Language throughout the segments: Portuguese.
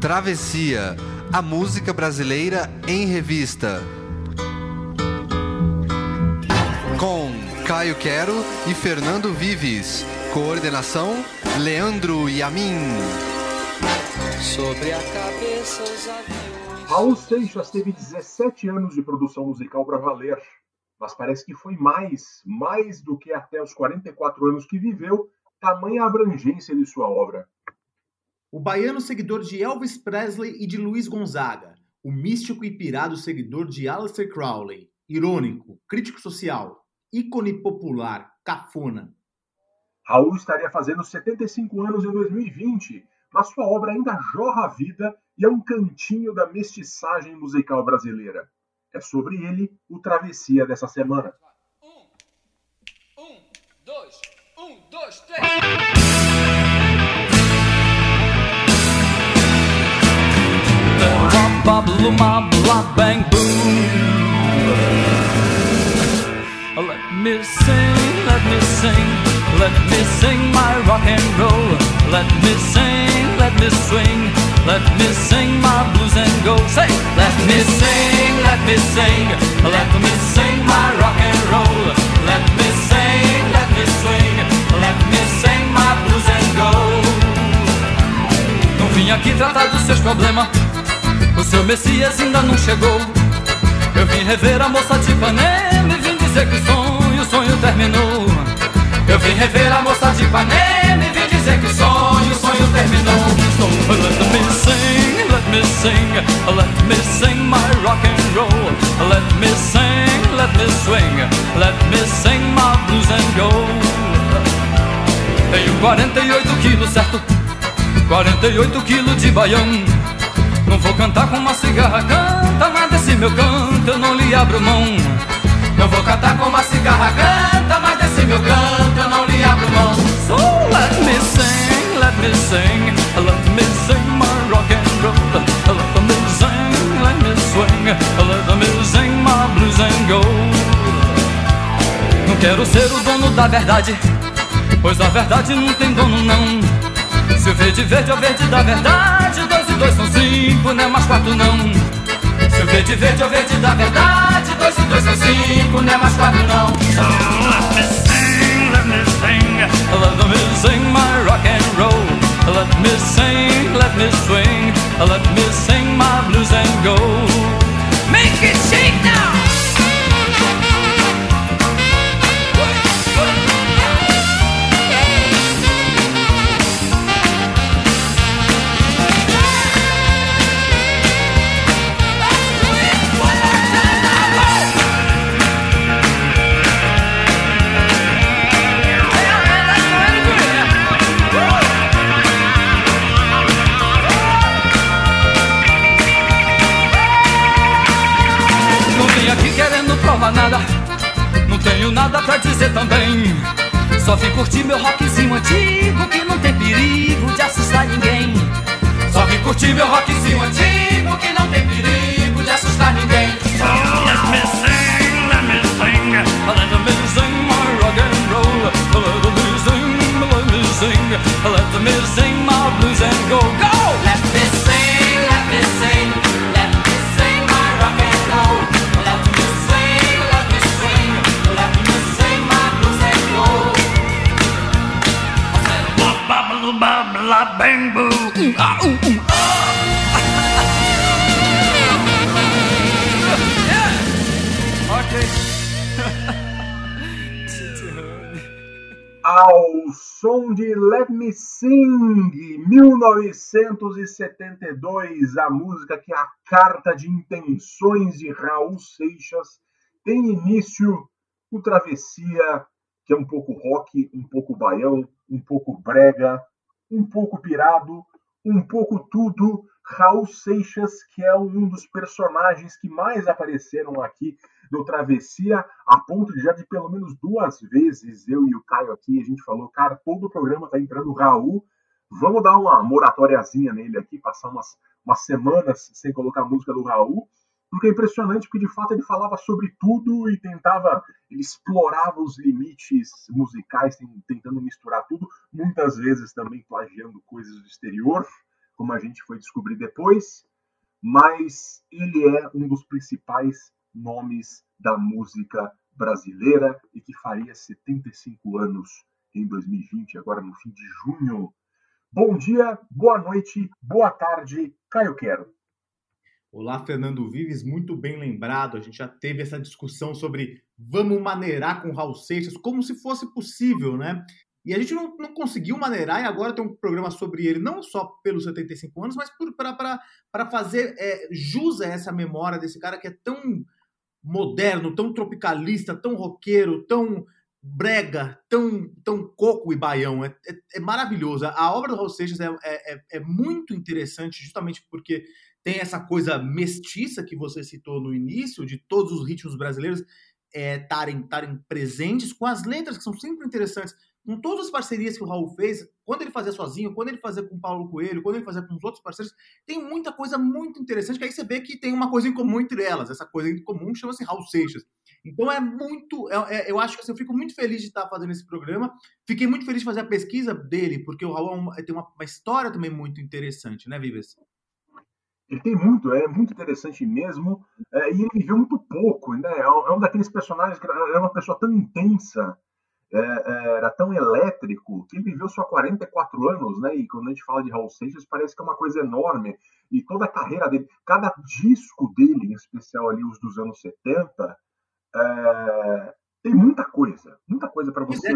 Travessia, a música brasileira em revista. Com Caio Quero e Fernando Vives. Coordenação: Leandro Yamin. Sobre a cabeça os aviões. Raul Seixas teve 17 anos de produção musical para valer, mas parece que foi mais, mais do que até os 44 anos que viveu, tamanha abrangência de sua obra. O baiano seguidor de Elvis Presley e de Luiz Gonzaga, o místico e pirado seguidor de Aleister Crowley, irônico, crítico social, ícone popular, cafona. Raul estaria fazendo 75 anos em 2020, mas sua obra ainda jorra a vida e é um cantinho da mestiçagem musical brasileira. É sobre ele o Travessia dessa semana. Um, um, dois, um, dois, três. Bop, luma, blah, bang, boom. Let me sing, let me sing, let me sing my rock and roll. Let me sing, let me swing, let me sing my blues and go. Say, let me sing, let me sing, let me sing my rock and roll. Let me sing, let me swing, let me sing my blues and go. Não vim aqui tratar dos seus problemas. O seu Messias ainda não chegou. Eu vim rever a moça de Ipanema e vim dizer que o sonho, o sonho terminou. Eu vim rever a moça de Ipanema e vim dizer que o sonho, o sonho terminou. So let me sing, let me sing, let me sing my rock and roll. Let me sing, let me swing, let me sing my blues and go. Tenho 48 quilos, certo? 48 quilos de baião. Não vou cantar com uma cigarra, canta, mas desse meu canto eu não lhe abro mão. Não vou cantar com uma cigarra, canta, mas desse meu canto eu não lhe abro mão. So let me sing, let me sing, let me sing my rock and roll. Let me sing, let me swing, let me sing my blues and go. Não quero ser o dono da verdade, pois a verdade não tem dono não. Se o verde verde é o verde da verdade, dois são cinco, não é mais quatro não. Se o verde verde é o verde da verdade, dois e dois são cinco, não é mais quatro não. So let me sing, let me sing, let me sing my rock and roll. 1972, a música que é a carta de intenções de Raul Seixas, tem início o Travessia, que é um pouco rock, um pouco baião, um pouco brega, um pouco pirado, um pouco tudo. Raul Seixas, que é um dos personagens que mais apareceram aqui no Travessia, a ponto de já de pelo menos duas vezes eu e o Caio aqui, a gente falou, cara, todo o programa tá entrando Raul, vamos dar uma moratóriazinha nele aqui, passar umas, umas semanas sem colocar a música do Raul, porque é impressionante, porque de fato ele falava sobre tudo e tentava, ele explorava os limites musicais, tentando misturar tudo, muitas vezes também plagiando coisas do exterior, como a gente foi descobrir depois, mas ele é um dos principais nomes da música brasileira e que faria 75 anos em 2020, agora no fim de junho. Bom dia, boa noite, boa tarde, Caio Quero. Olá, Fernando Vives, muito bem lembrado. A gente já teve essa discussão sobre vamos maneirar com Raul Seixas, como se fosse possível, né? E a gente não, não conseguiu maneirar, e agora tem um programa sobre ele, não só pelos 75 anos, mas para fazer é, jus a essa memória desse cara que é tão moderno, tão tropicalista, tão roqueiro, tão brega, tão, tão coco e baião. É, é, é maravilhoso. A obra do Raul Seixas é, é, é, é muito interessante, justamente porque tem essa coisa mestiça que você citou no início, de todos os ritmos brasileiros estarem é, presentes, com as letras que são sempre interessantes. Com todas as parcerias que o Raul fez, quando ele fazia sozinho, quando ele fazia com o Paulo Coelho, quando ele fazia com os outros parceiros, tem muita coisa muito interessante, que aí você vê que tem uma coisa em comum entre elas. Essa coisa em comum chama-se Raul Seixas. Então é muito. É, é, eu acho que assim, eu fico muito feliz de estar fazendo esse programa. Fiquei muito feliz de fazer a pesquisa dele, porque o Raul é uma, tem uma, uma história também muito interessante, né, Vives? Ele tem muito, é muito interessante mesmo, é, e ele viveu muito pouco, né? É um é daqueles personagens que era uma pessoa tão intensa, é, é, era tão elétrico, que ele viveu só 44 anos, né? E quando a gente fala de Raul Seixas, parece que é uma coisa enorme. E toda a carreira dele, cada disco dele, em especial ali os dos anos 70, é, tem muita coisa, muita coisa para você,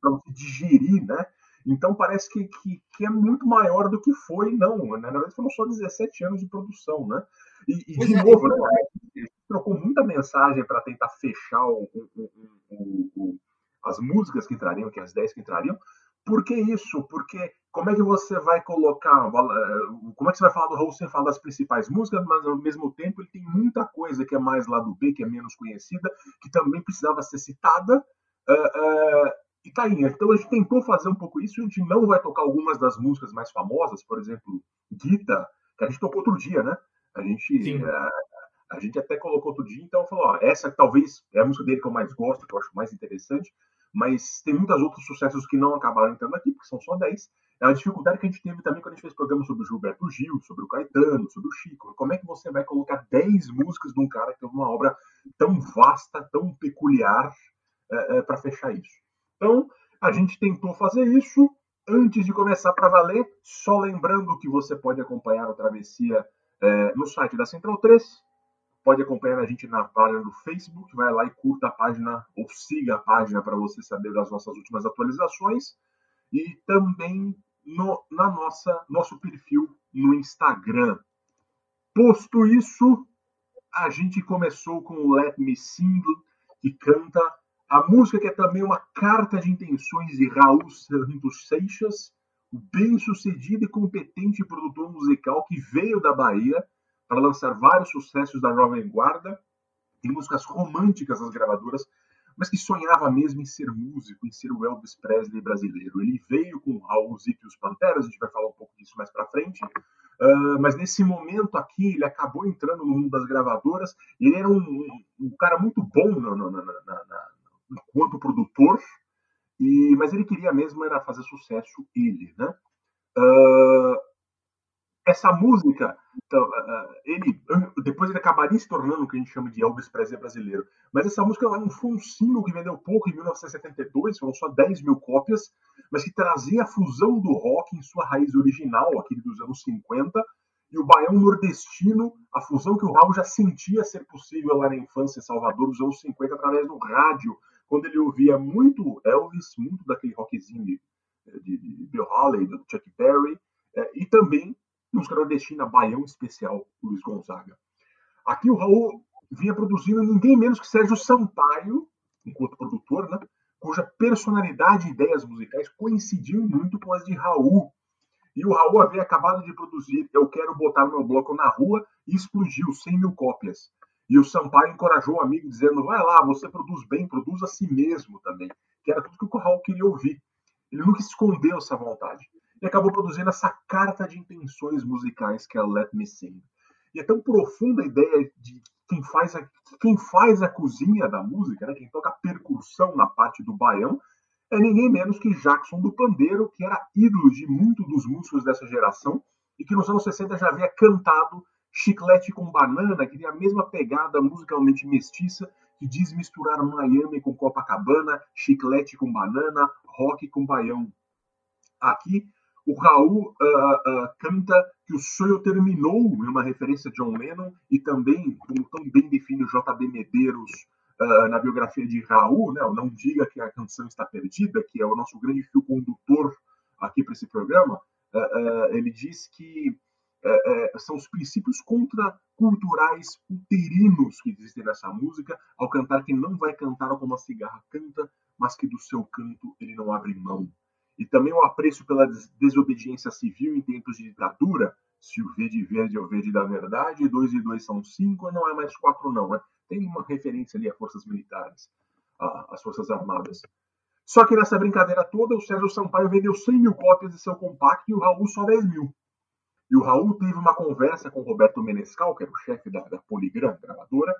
para você digerir, né? Então parece que, que, que, é muito maior do que foi, não. Né? Na verdade, foram só 17 anos de produção, né? E, e de é, novo, né? trocou muita mensagem para tentar fechar o, o, o, as músicas que entrariam, que as 10 que entrariam. Por que isso? Porque como é que você vai colocar, eh, como é que você vai falar do Raul sem falar das principais músicas, mas ao mesmo tempo ele tem muita coisa que é mais lá do B, que é menos conhecida, que também precisava ser citada. Uh, uh, e tá aí. Então a gente tentou fazer um pouco isso. A gente não vai tocar algumas das músicas mais famosas, por exemplo, Gita, que a gente tocou outro dia, né? A gente, a, a, gente até colocou outro dia, então falou: ó, essa talvez é a música dele que eu mais gosto, que eu acho mais interessante, mas tem muitos outros sucessos que não acabaram entrando aqui, porque são só 10. É a dificuldade que a gente teve também quando a gente fez programa sobre o Gilberto Gil, sobre o Caetano, sobre o Chico. Como é que você vai colocar 10 músicas de um cara que teve uma obra tão vasta, tão peculiar, é, é, para fechar isso? Então, a gente tentou fazer isso antes de começar para valer, só lembrando que você pode acompanhar a travessia é, no site da Central 3, pode acompanhar a gente na página do Facebook, vai lá e curta a página ou siga a página para você saber das nossas últimas atualizações e também no na nossa nosso perfil no Instagram. Posto isso, a gente começou com o Let Me Sing, que canta a música que é também uma carta de intenções de Raul Santos Seixas, o bem-sucedido e competente produtor musical que veio da Bahia para lançar vários sucessos da Jovem Guarda e músicas românticas das gravadoras, mas que sonhava mesmo em ser músico, em ser o Elvis Presley brasileiro. Ele veio com Raul Zico e os Panteras, a gente vai falar um pouco disso mais para frente, uh, mas nesse momento aqui ele acabou entrando no mundo das gravadoras. Ele era um, um, um cara muito bom na, na, na, enquanto produtor, e, mas ele queria mesmo era fazer sucesso ele, né? Uh, essa música, então, uh, ele depois ele acabaria se tornando o que a gente chama de Elvis Presley brasileiro. Mas essa música não foi um single que vendeu pouco em 1972, foram só 10 mil cópias, mas que trazia a fusão do rock em sua raiz original, aquele dos anos 50, e o baião nordestino, a fusão que o Raul já sentia ser possível lá na infância em Salvador, dos anos 50, através do rádio, quando ele ouvia muito Elvis, muito daquele rockzinho de, de, de Bill Haley, do Chuck Berry, é, também música nordestina, Baião Especial, Luiz Gonzaga. Aqui o Raul vinha produzindo ninguém menos que Sérgio Sampaio, enquanto produtor, né, cuja personalidade e ideias musicais coincidiam muito com as de Raul. E o Raul havia acabado de produzir Eu Quero Botar Meu Bloco na Rua e explodiu 100 mil cópias. E o Sampaio encorajou o amigo, dizendo: vai lá, você produz bem, produz a si mesmo também. Que era tudo que o Raul queria ouvir. Ele nunca escondeu essa vontade. E acabou produzindo essa carta de intenções musicais que é Let Me Sing. E é tão profunda a ideia de quem faz a, quem faz a cozinha da música, né? quem toca a percussão na parte do baião, é ninguém menos que Jackson do Pandeiro, que era ídolo de muitos dos músicos dessa geração e que nos anos 60 já havia cantado Chiclete com Banana, que tem a mesma pegada musicalmente mestiça, que diz misturar Miami com Copacabana, chiclete com banana, rock com baião. Aqui, o Raul uh, uh, canta que o sonho terminou, em uma referência a John Lennon, e também, como tão bem define o J.B. Medeiros uh, na biografia de Raul, né, Não Diga que a Canção Está Perdida, que é o nosso grande fio condutor aqui para esse programa, ele diz que são os princípios contraculturais uterinos que existem nessa música, ao cantar que não vai cantar como a cigarra canta, mas que do seu canto ele não abre mão e também o apreço pela desobediência civil em tempos de ditadura, se o V de verde é o verde da verdade, dois e dois são cinco, não é mais quatro não, né? Tem uma referência ali a forças militares, às forças armadas. Só que nessa brincadeira toda, o Sérgio Sampaio vendeu 100 mil cópias de seu compacto e o Raul só 10 mil. E o Raul teve uma conversa com Roberto Menescal, que era o chefe da, da Polygram, gravadora,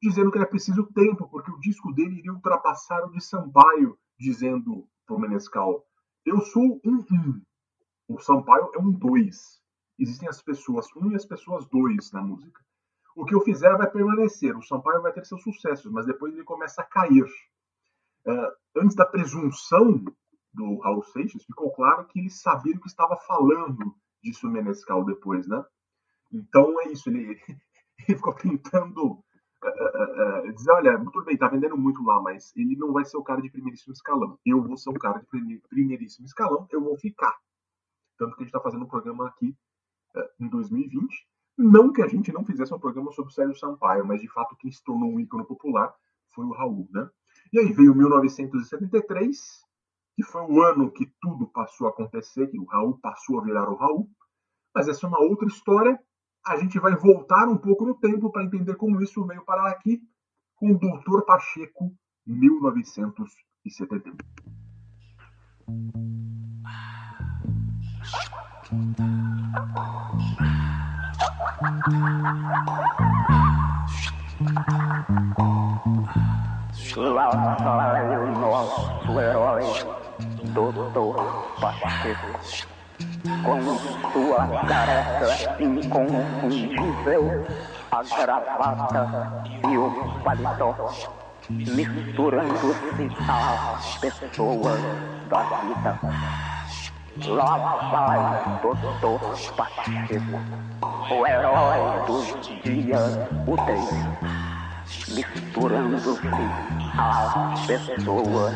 dizendo que era preciso tempo, porque o disco dele iria ultrapassar o de Sampaio, dizendo para o Menescal, eu sou um um. O Sampaio é um dois. Existem as pessoas um e as pessoas dois na música. O que eu fizer vai permanecer. O Sampaio vai ter seus sucessos, mas depois ele começa a cair. Uh, antes da presunção do Raul Seixas, ficou claro que ele sabia o que estava falando disso Menescal depois, né? Então é isso. Ele, ele ficou tentando dizer, olha, tudo bem, tá vendendo muito lá, mas ele não vai ser o cara de primeiríssimo escalão. Eu vou ser o cara de primeiríssimo escalão, eu vou ficar. Tanto que a gente está fazendo um programa aqui uh, em 2020. Não que a gente não fizesse um programa sobre o Sérgio Sampaio, mas de fato quem se tornou um ícone popular foi o Raul, né? E aí veio 1973, que foi o ano que tudo passou a acontecer, que o Raul passou a virar o Raul. Mas essa é uma outra história a gente vai voltar um pouco no tempo para entender como isso veio parar aqui com o Doutor Pacheco, 1971. Lá vai o nosso herói, Doutor Pacheco com sua careca inconfundível, a gravata e o paletó, misturando-se às pessoas da vida. Lá vai Doutor Pacheco, o herói dos dias úteis, misturando-se às pessoas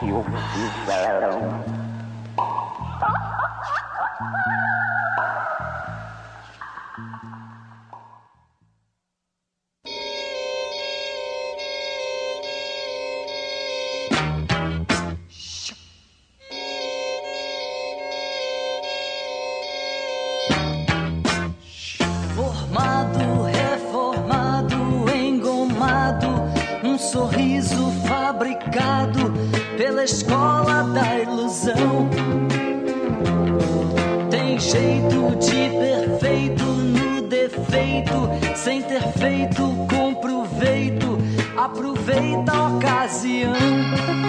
que o fizeram. Sorriso fabricado pela escola sem ter feito com proveito, aproveita a ocasião.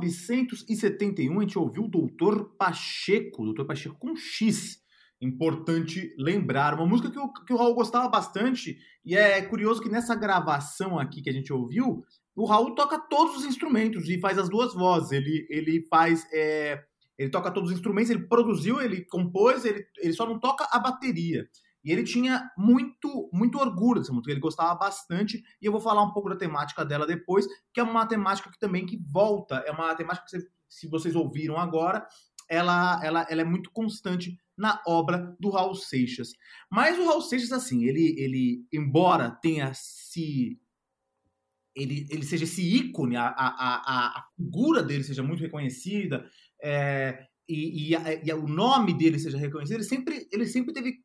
1971, a gente ouviu o Doutor Pacheco, Doutor Pacheco com X. Importante lembrar, uma música que o, que o Raul gostava bastante, e é curioso que nessa gravação aqui que a gente ouviu, o Raul toca todos os instrumentos e faz as duas vozes. Ele, ele faz. É, ele toca todos os instrumentos, ele produziu, ele compôs, ele, ele só não toca a bateria. E ele tinha muito, muito orgulho dessa música, ele gostava bastante, e eu vou falar um pouco da temática dela depois, que é uma temática que também que volta, é uma temática que, se vocês ouviram agora, ela, ela, ela é muito constante na obra do Raul Seixas. Mas o Raul Seixas, assim, ele, ele embora tenha se... Ele, ele seja esse ícone, a, a, a, a figura dele seja muito reconhecida, é, e, e, e, o nome dele seja reconhecido, ele sempre, ele sempre teve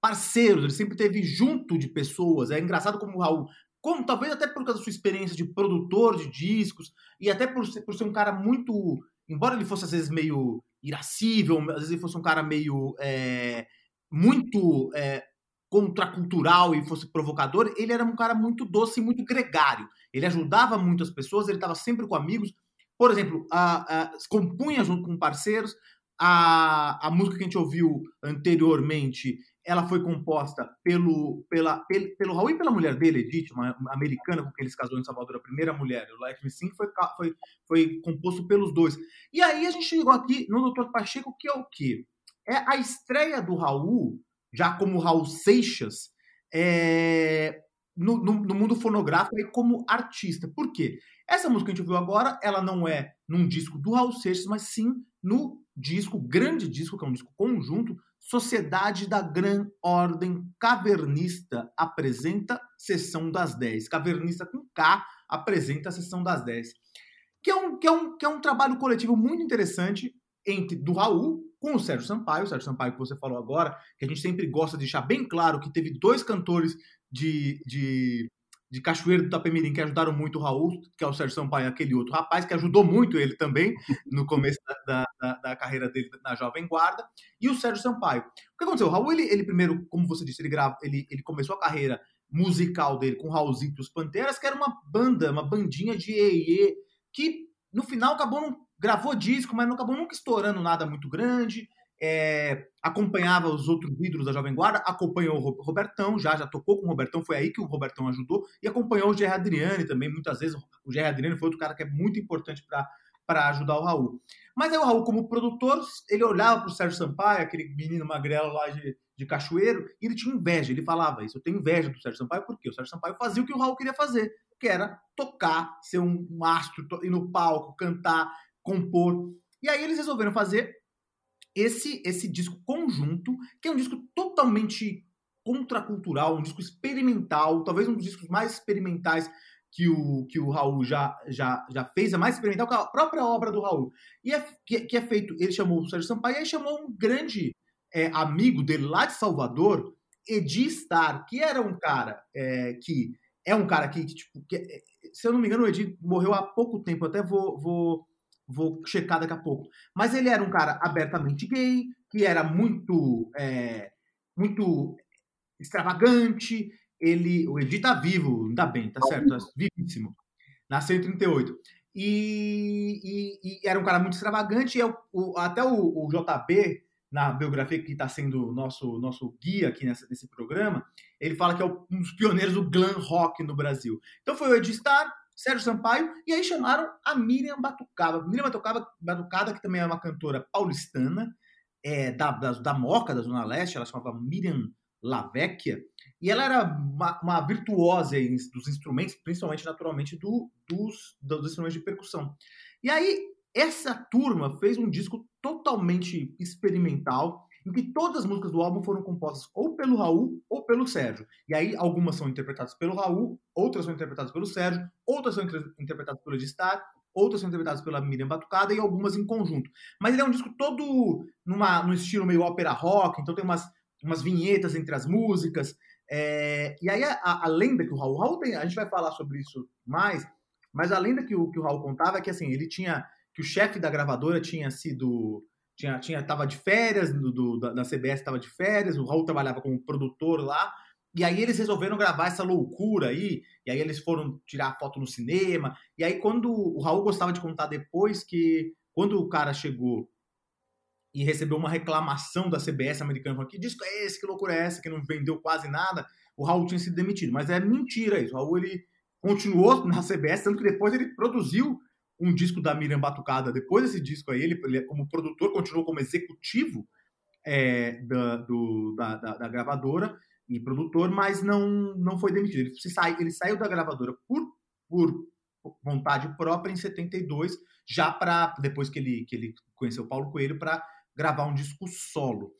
parceiros, ele sempre teve junto de pessoas. É engraçado como o Raul, como talvez até por causa da sua experiência de produtor de discos, e até por ser, por ser um cara muito. Embora ele fosse às vezes meio irascível, às vezes ele fosse um cara meio. É, muito é, contracultural e fosse provocador, ele era um cara muito doce e muito gregário. Ele ajudava muito as pessoas, ele estava sempre com amigos. Por exemplo, a, a, compunha junto com parceiros. A, a música que a gente ouviu anteriormente ela foi composta pelo, pela, pelo, pelo Raul e pela mulher dele, Edith, uma, americana com quem ele se casou em Salvador, a primeira mulher. O Life Me Sing foi, foi, foi composto pelos dois. E aí a gente chegou aqui no Dr. Pacheco, que é o quê? É a estreia do Raul, já como Raul Seixas, é, no, no, no, mundo fonográfico e como artista. Por quê? Essa música que a gente ouviu agora, ela não é num disco do Raul Seixas, mas sim no disco, grande disco, que é um disco conjunto, Sociedade da Gran Ordem Cavernista apresenta Sessão das 10. Cavernista com K apresenta a Sessão das 10. Que é um, que é um, que é um trabalho coletivo muito interessante entre do Raul com o Sérgio Sampaio, o Sérgio Sampaio que você falou agora, que a gente sempre gosta de deixar bem claro que teve dois cantores de, de de Cachoeiro do Itapemirim, que ajudaram muito o Raul, que é o Sérgio Sampaio, aquele outro rapaz, que ajudou muito ele também no começo da, da, da, carreira dele na Jovem Guarda, e o Sérgio Sampaio. O que aconteceu? O Raul, ele, ele primeiro, como você disse, ele, grava, ele, ele começou a carreira musical dele com o Raulzito e os Panteras, que era uma banda, uma bandinha de EE, que no final acabou, não, gravou disco, mas não acabou nunca estourando nada muito grande, é, acompanhava os outros ídolos da Jovem Guarda, acompanhou o Robertão, já já tocou com o Robertão, foi aí que o Robertão ajudou, e acompanhou o Gerry Adriani também, muitas vezes. O Gerry Adriani foi outro cara que é muito importante para ajudar o Raul. Mas aí o Raul, como produtor, ele olhava para o Sérgio Sampaio, aquele menino magrelo lá de, de Cachoeiro, e ele tinha inveja, ele falava isso, eu tenho inveja do Sérgio Sampaio, porque o Sérgio Sampaio fazia o que o Raul queria fazer, que era tocar, ser um astro, ir no palco, cantar, compor. E aí eles resolveram fazer esse, esse disco conjunto, que é um disco totalmente contracultural, um disco experimental, talvez um dos discos mais experimentais que o, que o Raul já, já, já fez, é mais experimental que a própria obra do Raul. E é, que, que é feito, ele chamou o Sérgio Sampaio e aí chamou um grande é, amigo dele lá de Salvador, Edi Star, que era um cara é, que é um cara que, tipo, que, se eu não me engano, o Edi morreu há pouco tempo, eu até vou, vou Vou checar daqui a pouco. Mas ele era um cara abertamente gay, que era muito, é, muito extravagante. Ele, o Edi tá vivo, ainda bem, tá certo, tá vivíssimo. Nasceu em 38. E, e, e era um cara muito extravagante. E eu, o, até o, o, JB, na biografia que está sendo nosso, nosso guia aqui nessa, nesse programa, ele fala que é um dos pioneiros do glam rock no Brasil. Então foi o Edi Star, Sérgio Sampaio, e aí chamaram a Miriam Batucaba. Miriam Batucaba, Batucada, que também é uma cantora paulistana, é, da, da, da Moca, da Zona Leste, ela chamava Miriam Lavecchia, e ela era uma, uma virtuosa dos instrumentos, principalmente, naturalmente, do, dos, dos instrumentos de percussão. E aí, essa turma fez um disco totalmente experimental, em que todas as músicas do álbum foram compostas ou pelo Raul ou pelo Sérgio. E aí algumas são interpretadas pelo Raul, outras são interpretadas pelo Sérgio, outras são interpretadas pelo Edistar, outras são interpretadas pela Miriam Batucada e algumas em conjunto. Mas ele é um disco todo numa, num estilo meio ópera rock, então tem umas, umas vinhetas entre as músicas. É, e aí a, a, lenda que o Raul, Raul tem, a gente vai falar sobre isso mais, mas a lenda que o, que o Raul contava é que assim, ele tinha, que o chefe da gravadora tinha sido tinha, tinha, tava de férias, do, do da, da CBS estava de férias, o Raul trabalhava como produtor lá, E aí eles resolveram gravar essa loucura aí, e aí eles foram tirar foto no cinema. E aí quando o Raul gostava de contar depois que quando o cara chegou e recebeu uma reclamação da CBS americana, falando que disco é esse, que loucura é essa, que não vendeu quase nada, o Raul tinha sido demitido. Mas é mentira isso. O Raul ele continuou na CBS, tanto que depois ele produziu um disco da Miriam Batucada. Depois desse disco aí, ele, ele como produtor, continuou como executivo é, da, do, da, da, da, gravadora e produtor, mas não, não foi demitido. Ele, sai, ele saiu da gravadora por, por vontade própria em 72, já para depois que ele, que ele conheceu o Paulo Coelho, para gravar um disco solo.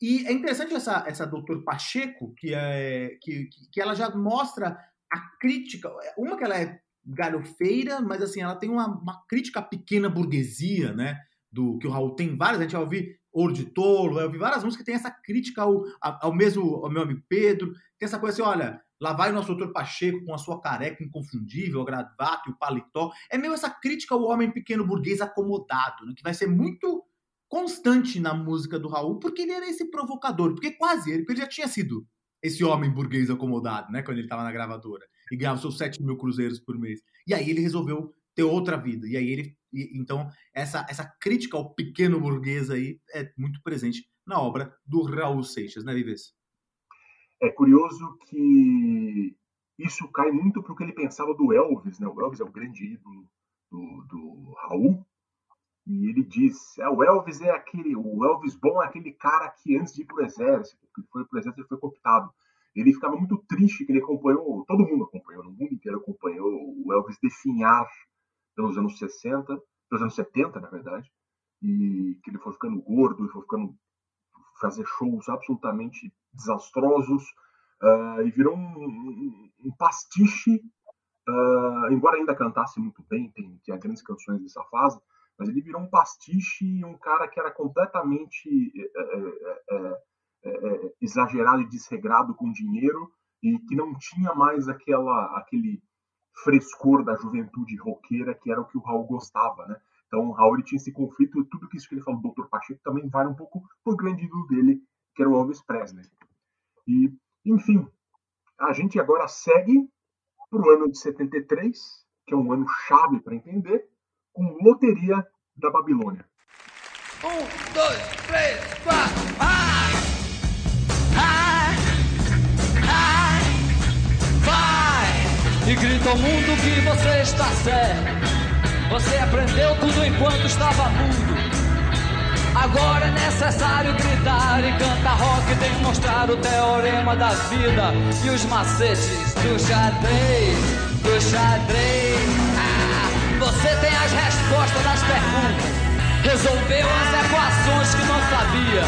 E é interessante essa, essa Doutor Pacheco, que, é, que, que ela já mostra a crítica. Uma que ela é galhofeira, mas assim, ela tem uma, uma crítica à pequena burguesia, né? Do que o Raul tem várias, a gente vai ouvir Ouro de Tolo, vai ouvir várias músicas que tem essa crítica ao, ao mesmo ao meu amigo Pedro, tem essa coisa assim, olha, lá vai o nosso doutor Pacheco com a sua careca inconfundível, a gravata e o paletó. É meio essa crítica ao homem pequeno burguês acomodado, né? que vai ser muito constante na música do Raul, porque ele era esse provocador, porque quase ele, porque ele já tinha sido esse homem burguês acomodado, né, quando ele estava na gravadora e ganhava seus 7 mil cruzeiros por mês. E aí ele resolveu ter outra vida. E aí ele. E, então, essa, essa crítica ao pequeno burguês aí é muito presente na obra do Raul Seixas, né, Vives? É curioso que isso cai muito para o que ele pensava do Elvis, né? O Elvis é o grande ídolo do, do Raul. E ele diz: é, o Elvis é aquele. O Elvis bom é aquele cara que antes de ir para o exército, que foi para o exército, ele foi cooptado ele ficava muito triste que ele acompanhou, todo mundo acompanhou, no mundo inteiro acompanhou o Elvis definhar pelos anos 60, pelos anos 70, na verdade, e que ele foi ficando gordo e foi ficando fazer shows absolutamente desastrosos uh, e virou um, um, um pastiche, uh, embora ainda cantasse muito bem, tem, grandes canções dessa fase, mas ele virou um pastiche, um cara que era completamente é, é, exagerado e desregrado com dinheiro e que não tinha mais aquela aquele frescor da juventude roqueira que era o que o Raul gostava, né? Então o Raul tinha esse conflito e tudo que isso que ele falou do Dr. Pacheco também vale um pouco pro grande ídolo dele, que era o Elvis Presley. E, enfim, a gente agora segue para o ano de 73, que é um ano chave para entender, com Loteria da Babilônia. Um, dois, três, quatro, ah! e grita ao mundo que você está certo. Você aprendeu tudo enquanto estava mudo. Agora é necessário gritar e cantar rock, demonstrar o teorema da vida e os macetes do xadrez, do xadrez. Você tem as respostas das perguntas, resolveu as equações que não sabia.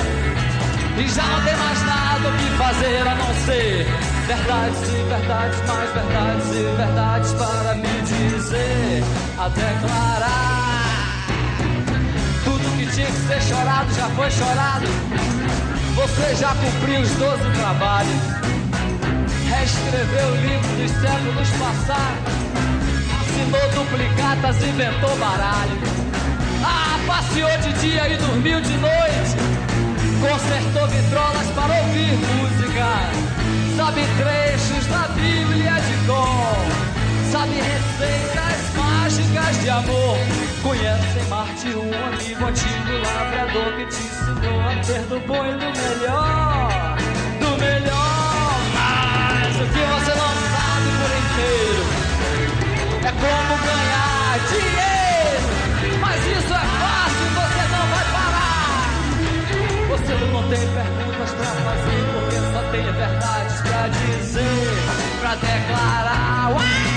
E já não tem mais nada o que fazer a não ser Verdades e verdades, mais verdades e verdades para me dizer, a declarar. Tudo que tinha que ser chorado já foi chorado. Você já cumpriu os doze trabalhos. Reescreveu o livro dos séculos passados. Assinou duplicatas, inventou baralho. Ah, passeou de dia e dormiu de noite. Consertou vitrolas para ouvir música sabe trechos da Bíblia de cor, sabe receitas mágicas de amor. Conhece em Marte um amigo antigo lavrador que te ensinou a ter do bom e do melhor, do melhor. Mas o que você não sabe por inteiro como ganhar dinheiro. Mas isso é fácil, você não vai parar. Você não tem perguntas pra fazer porque só tem verdade pra dizer, pra declarar. Uau!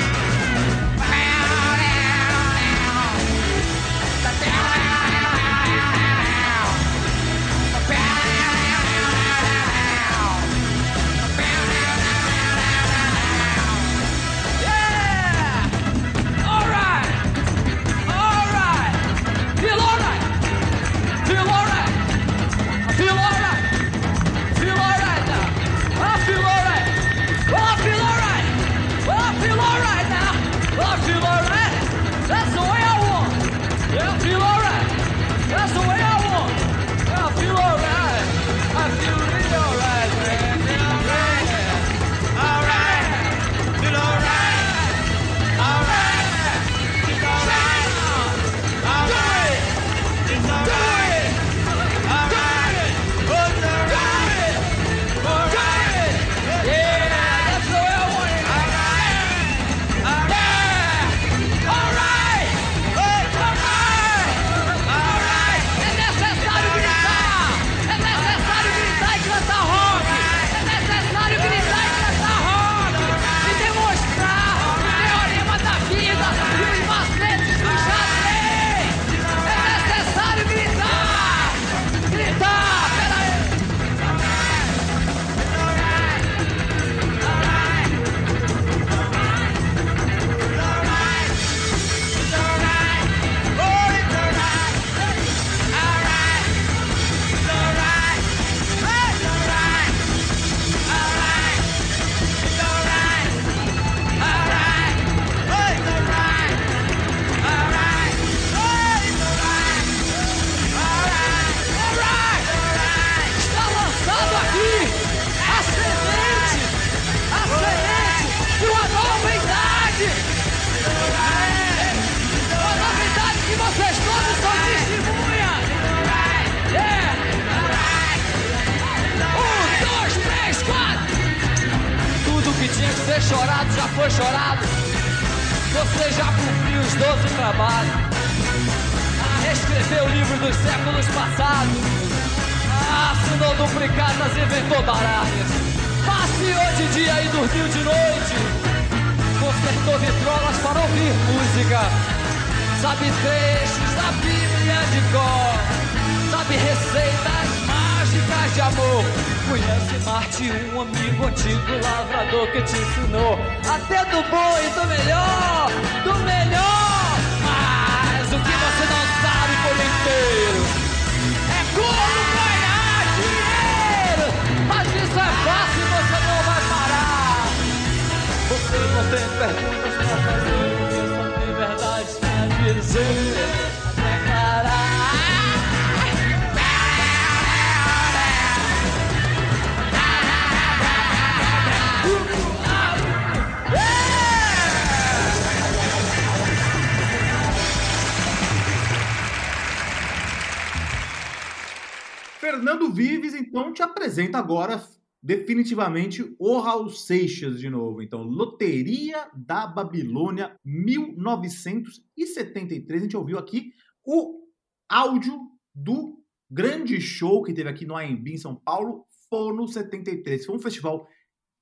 Vives, então, te apresenta agora definitivamente o Raul Seixas de novo. Então, Loteria da Babilônia, 1973. A gente ouviu aqui o áudio do grande show que teve aqui no AMB em São Paulo, Fono 73. Foi um festival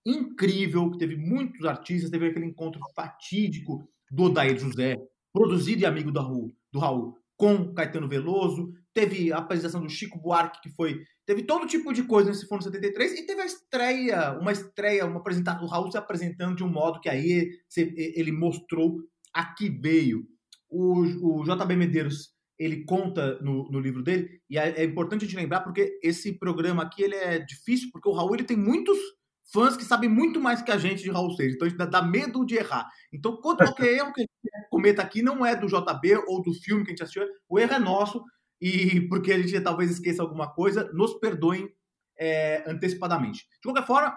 incrível, que teve muitos artistas, teve aquele encontro fatídico do Odair José, produzido e amigo do Raul, do Raul com Caetano Veloso, teve a apresentação do Chico Buarque, que foi. Teve todo tipo de coisa nesse Fono 73, e teve a estreia, uma estreia, uma apresentação, o Raul se apresentando de um modo que aí ele mostrou a que veio. O, o JB Medeiros, ele conta no, no livro dele, e é, é importante a gente lembrar, porque esse programa aqui ele é difícil, porque o Raul ele tem muitos fãs que sabem muito mais que a gente de Raul Seixas, então a gente dá medo de errar. Então, qualquer erro que a gente cometa aqui não é do JB ou do filme que a gente assistiu, o erro é nosso, e porque a gente talvez esqueça alguma coisa, nos perdoem é, antecipadamente. De qualquer forma,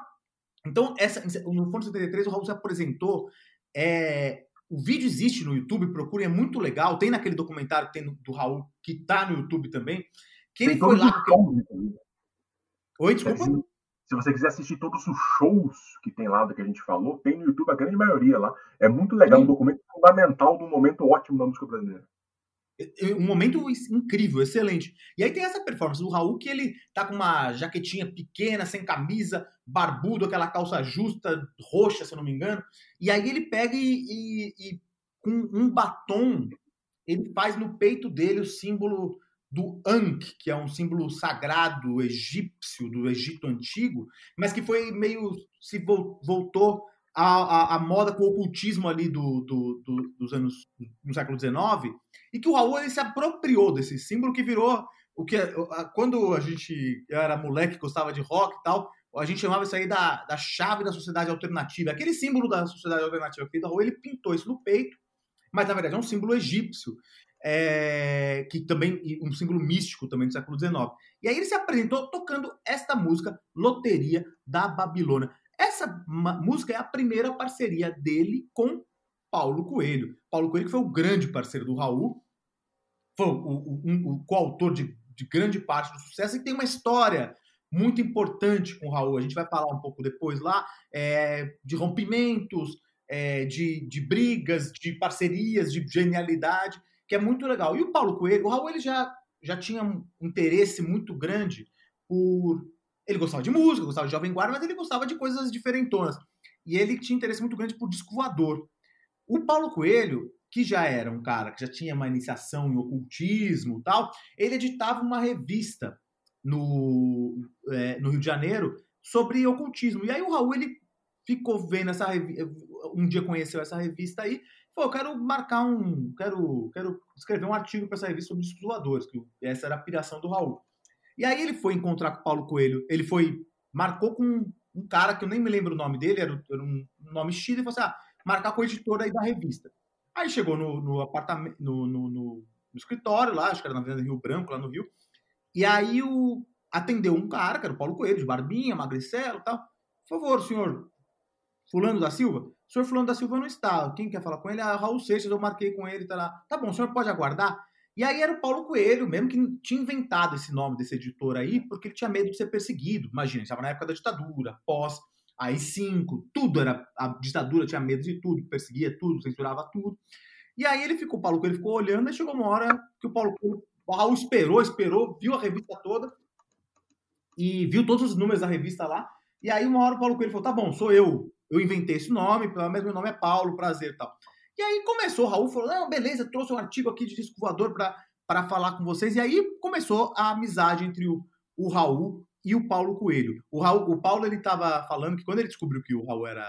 então, essa, no Fone 73, o Raul se apresentou. É, o vídeo existe no YouTube, procurem, é muito legal. Tem naquele documentário que tem do, do Raul, que tá no YouTube também. Que ele foi lá. Oi, desculpa. Se você quiser assistir todos os shows que tem lá do que a gente falou, tem no YouTube a grande maioria lá. É muito legal, um documento fundamental um momento ótimo da música brasileira. Um momento incrível, excelente. E aí tem essa performance do Raul que ele tá com uma jaquetinha pequena, sem camisa, barbudo, aquela calça justa, roxa, se eu não me engano. E aí ele pega e, e, e com um batom, ele faz no peito dele o símbolo do Ankh, que é um símbolo sagrado egípcio do Egito Antigo, mas que foi meio se voltou à, à, à moda com o ocultismo ali do, do, do, dos anos no século XIX, e que o Raul ele se apropriou desse símbolo que virou o que quando a gente era moleque gostava de rock e tal, a gente chamava isso aí da, da chave da sociedade alternativa, aquele símbolo da sociedade alternativa que o Raul ele pintou isso no peito, mas na verdade é um símbolo egípcio é, que também um símbolo místico também do século XIX. E aí ele se apresentou tocando esta música, Loteria da Babilônia. Essa música é a primeira parceria dele com Paulo Coelho. Paulo Coelho que foi o grande parceiro do Raul, foi o, o, um, o coautor de, de grande parte do sucesso e tem uma história muito importante com o Raul. A gente vai falar um pouco depois lá é, de rompimentos, é, de, de brigas, de parcerias, de genialidade que é muito legal. E o Paulo Coelho, o Raul ele já, já tinha um interesse muito grande por. Ele gostava de música, gostava de Jovem Guarda, mas ele gostava de coisas diferentonas. E ele tinha interesse muito grande por disco. O Paulo Coelho, que já era um cara que já tinha uma iniciação em ocultismo tal, ele editava uma revista no, é, no Rio de Janeiro sobre ocultismo. E aí o Raul ele ficou vendo essa revista, um dia conheceu essa revista aí Eu quero marcar um. Quero, quero escrever um artigo para essa revista sobre discos voadores, que essa era a piração do Raul. E aí ele foi encontrar com o Paulo Coelho. Ele foi. Marcou com um cara que eu nem me lembro o nome dele, era, era um nome X, e falou assim: ah, marcar com o editor aí da revista. Aí chegou no, no apartamento, no, no, no, escritório lá, acho que era na Avenida Rio Branco, lá no Rio. E aí o, atendeu um cara, que era o Paulo Coelho, de barbinha, magricelo e tal. Por favor, senhor Fulano da Silva, o senhor Fulano da Silva não está. Quem quer falar com ele? Ah, Raul Seixas, eu marquei com ele, tá lá. Tá bom, o senhor pode aguardar? E aí era o Paulo Coelho, mesmo que tinha inventado esse nome desse editor aí, porque ele tinha medo de ser perseguido. Imagina, estava na época da ditadura, pós. AI-5, tudo era. A ditadura tinha medo de tudo, perseguia tudo, censurava tudo. E aí ele ficou, o Paulo Coelho ficou olhando, e chegou uma hora que o Paulo Coelho, o Raul esperou, esperou, viu a revista toda e viu todos os números da revista lá. E aí uma hora o Paulo Coelho falou: tá bom, sou eu. Eu inventei esse nome, mas meu nome é Paulo, prazer e tal. E aí começou, o Raul falou: não, beleza, trouxe um artigo aqui de disco voador para falar com vocês. E aí começou a amizade entre o, o Raul e o Paulo Coelho. O, Raul, o Paulo ele estava falando que quando ele descobriu que o Raul era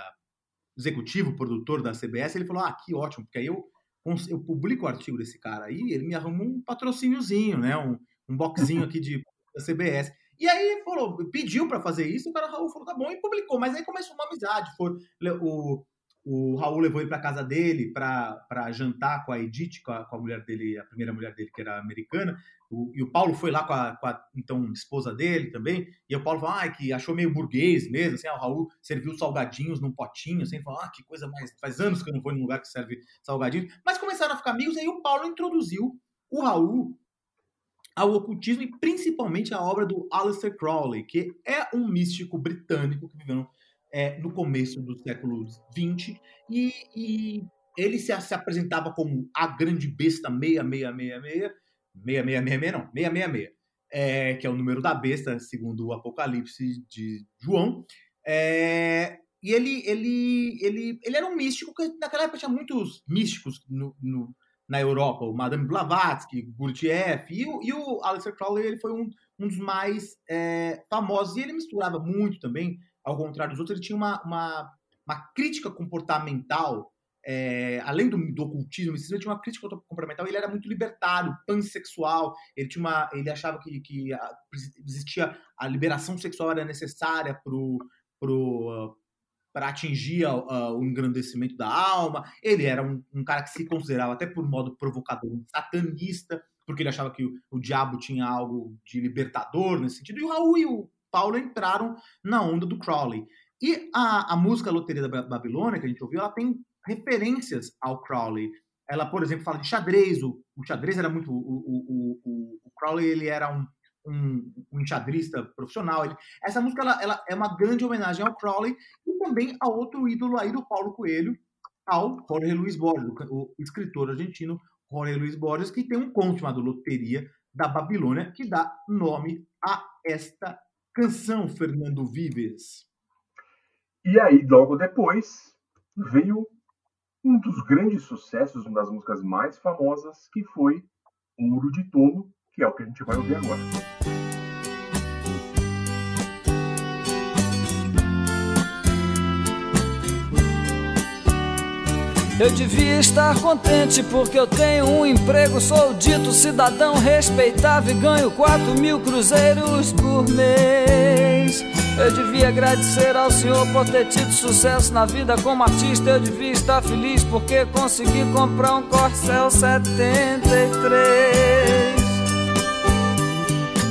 executivo, produtor da CBS, ele falou: ah, que ótimo, porque aí eu, eu publico o artigo desse cara aí, ele me arruma um patrocíniozinho, né? Um, um boxzinho aqui de, da CBS. E aí falou, pediu para fazer isso, o cara Raul falou, tá bom, e publicou. Mas aí começou uma amizade. Foi, o, o Raul levou ele para casa dele para jantar com a Edith, com a, com a, mulher dele, a primeira mulher dele, que era americana. O, e o Paulo foi lá com a, com a, então esposa dele também. E o Paulo falou ah, que achou meio burguês mesmo. Assim, ah, o Raul serviu salgadinhos num potinho. Assim, falou, ah, que coisa mais. Faz anos que eu não vou em um lugar que serve salgadinhos. Mas começaram a ficar amigos. E aí o Paulo introduziu o Raul ao ocultismo e principalmente a obra do Aleister Crowley, que é um místico britânico que viveu é, no começo do século XX, e, e ele se, se, apresentava como a grande besta 6666, 6666 não, 666, é, que é o número da besta, segundo o Apocalipse de João. É, e ele, ele, ele, ele era um místico, que naquela época tinha muitos místicos no, no, na Europa, o Madame Blavatsky, Gurdjieff, e e o Aleister Crowley ele foi um, um dos mais é, famosos, e ele misturava muito também ao contrário dos outros, ele tinha uma, uma, uma crítica comportamental, é, além do, do ocultismo, ele tinha uma crítica comportamental, ele era muito libertário, pansexual, ele, tinha uma, ele achava que, que existia a liberação sexual era necessária para pro, para atingir uh, o engrandecimento da alma. Ele era um, um, cara que se considerava, até por modo provocador, um satanista, porque ele achava que o, o, diabo tinha algo de libertador nesse sentido. E o Raul e o Paulo entraram na onda do Crowley. E a, a música Loteria da Babilônia, que a gente ouviu, ela tem referências ao Crowley. Ela, por exemplo, fala de xadrez. O, o xadrez era muito. O, o, o, o Crowley ele era um, um, um enxadrista profissional. Ele, essa música ela, ela, é uma grande homenagem ao Crowley e também a outro ídolo aí do Paulo Coelho, ao Jorge Luiz Borges, o, escritor argentino Jorge Luiz Borges, que tem um conto chamado Loteria da Babilônia, que dá nome a esta Canção Fernando Vives. E aí, logo depois, veio um dos grandes sucessos, uma das músicas mais famosas, que foi Ouro de Tolo, que é o que a gente vai ouvir agora. Eu devia estar contente porque eu tenho um emprego, sou dito cidadão respeitável e ganho 4 mil cruzeiros por mês. Eu devia agradecer ao Senhor por ter tido sucesso na vida como artista. Eu devia estar feliz porque consegui comprar um Corcel 73.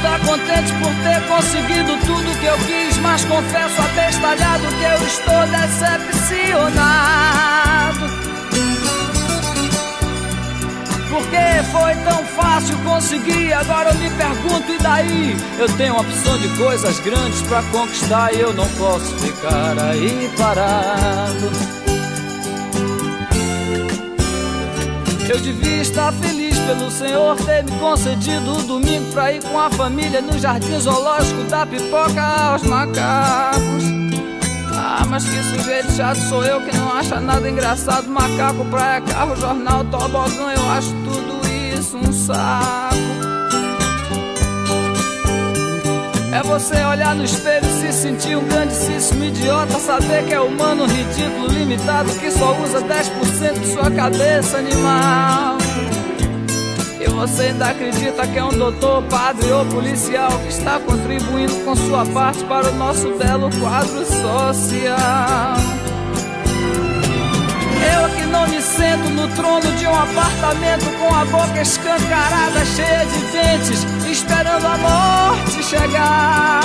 Estar contente por ter conseguido tudo que eu quis, mas confesso abestalhado que eu estou decepcionado. Porque foi tão fácil conseguir, agora eu me pergunto, e daí? Eu tenho uma opção de coisas grandes para conquistar e eu não posso ficar aí parado. Eu devia estar feliz pelo Senhor ter me concedido o domingo pra ir com a família no jardim zoológico da pipoca aos macacos. Ah, mas que sujeito chato sou eu que não acha nada engraçado. Macaco, praia, carro, jornal, tobogã, eu acho tudo isso um saco. É você olhar no espelho e se sentir um grandíssimo idiota. Saber que é humano, ridículo, limitado, que só usa 10% de sua cabeça animal. E você ainda acredita que é um doutor, padre ou policial que está contribuindo com sua parte para o nosso belo quadro social. Sento no trono de um apartamento com a boca escancarada, cheia de dentes, esperando a morte chegar.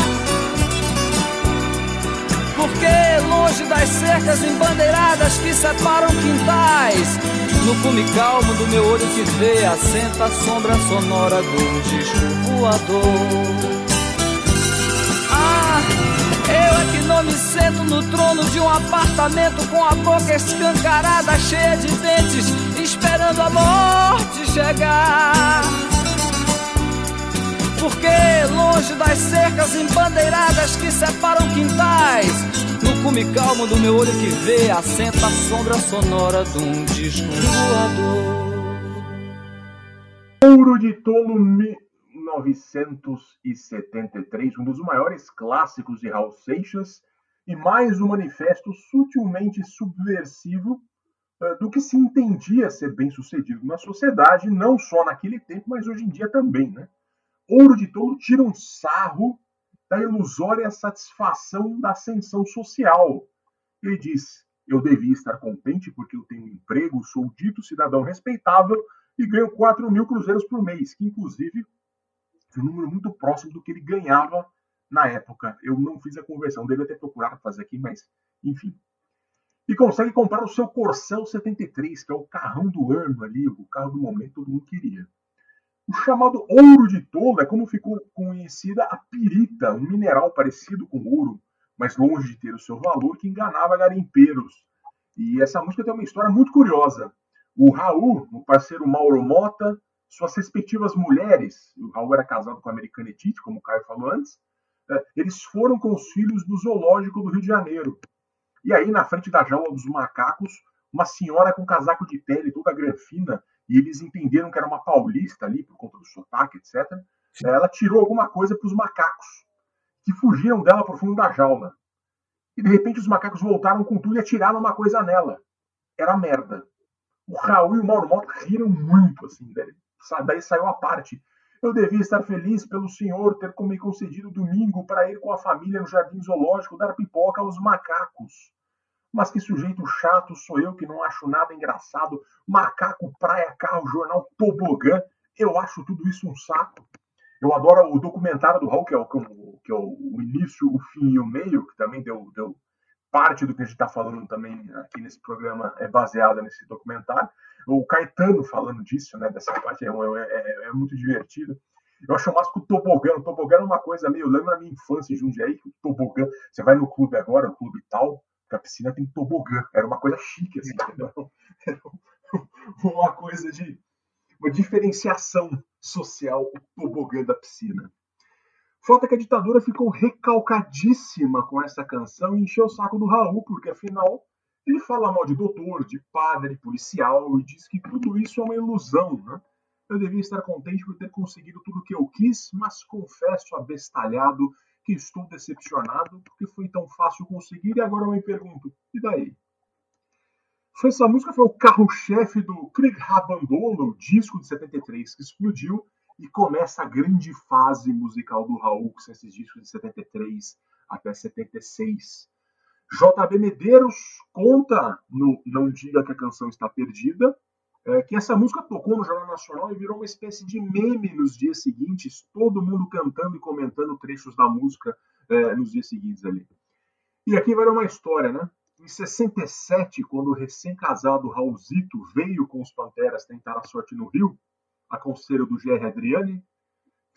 Porque longe das cercas embandeiradas que separam quintais, no cume calmo do meu olho que vê, assenta a sombra sonora do disco voador. Não me sento no trono de um apartamento com a boca escancarada, cheia de dentes, esperando a morte chegar. Porque longe das cercas embandeiradas que separam quintais, no cume calmo do meu olho que vê, assenta a sombra sonora de um disco voador. Ouro de Tolo 1973, um dos maiores clássicos de Raul Seixas e mais um manifesto sutilmente subversivo uh, do que se entendia ser bem sucedido na sociedade, não só naquele tempo, mas hoje em dia também. Né? Ouro de Tolo tira um sarro da ilusória satisfação da ascensão social. Ele diz: Eu devia estar contente porque eu tenho um emprego, sou dito cidadão respeitável e ganho 4 mil cruzeiros por mês, que inclusive um número muito próximo do que ele ganhava na época. Eu não fiz a conversão, deveria ter procurado fazer aqui, mas enfim. E consegue comprar o seu Corcel 73, que é o carrão do ano ali, o carro do momento que todo mundo queria. O chamado ouro de tolo é como ficou conhecida a pirita, um mineral parecido com ouro, mas longe de ter o seu valor, que enganava garimpeiros. E essa música tem uma história muito curiosa. O Raul, o parceiro Mauro Mota, suas respectivas mulheres, o Raul era casado com a americana Etite, como o Caio falou antes, é, eles foram com os filhos do zoológico do Rio de Janeiro. E aí, na frente da jaula dos macacos, uma senhora com casaco de pele toda granfina, e eles entenderam que era uma paulista ali, por conta do sotaque, etc. Sim. Ela tirou alguma coisa para os macacos, que fugiram dela para o fundo da jaula. E de repente os macacos voltaram com tudo e atiraram uma coisa nela. Era merda. O Raul e o Mauro Mota riram muito, assim, velho. Daí saiu a parte. Eu devia estar feliz pelo senhor ter me concedido domingo para ir com a família no jardim zoológico dar pipoca aos macacos. Mas que sujeito chato sou eu que não acho nada engraçado. Macaco, praia, carro, jornal, tobogã. Eu acho tudo isso um saco. Eu adoro o documentário do Raul, que é o, que é o, início, o fim e o meio, que também deu, deu parte do que a gente está falando também aqui nesse programa é baseada nesse documentário o Caetano falando disso, né? Dessa parte é, é, é, é muito divertido. Eu acho mais que o tobogã. O tobogã é uma coisa meio. Eu lembro da minha infância em Jundiaí que o tobogã. Você vai no clube agora, no clube tal, que a piscina tem tobogã. Era uma coisa chique, assim, entendeu? Era uma coisa de. Uma diferenciação social, o tobogã da piscina. Falta que a ditadura ficou recalcadíssima com essa canção e encheu o saco do Raul, porque afinal ele fala mal de doutor, de padre, policial e diz que tudo isso é uma ilusão. Né? Eu devia estar contente por ter conseguido tudo o que eu quis, mas confesso abestalhado que estou decepcionado porque foi tão fácil conseguir e agora eu me pergunto, e daí? Essa música foi o carro-chefe do Krieg Rabandolo, o disco de 73 que explodiu e começa a grande fase musical do Raul, que são esses discos de 73 até 76. JB Medeiros conta no Não Diga que a Canção Está Perdida é, que essa música tocou no Jornal Nacional e virou uma espécie de meme nos dias seguintes, todo mundo cantando e comentando trechos da música é, nos dias seguintes ali. E aqui vai uma história, né? Em 67, quando o recém-casado Raulzito veio com os Panteras tentar a sorte no Rio, a conselho do GR Adriani,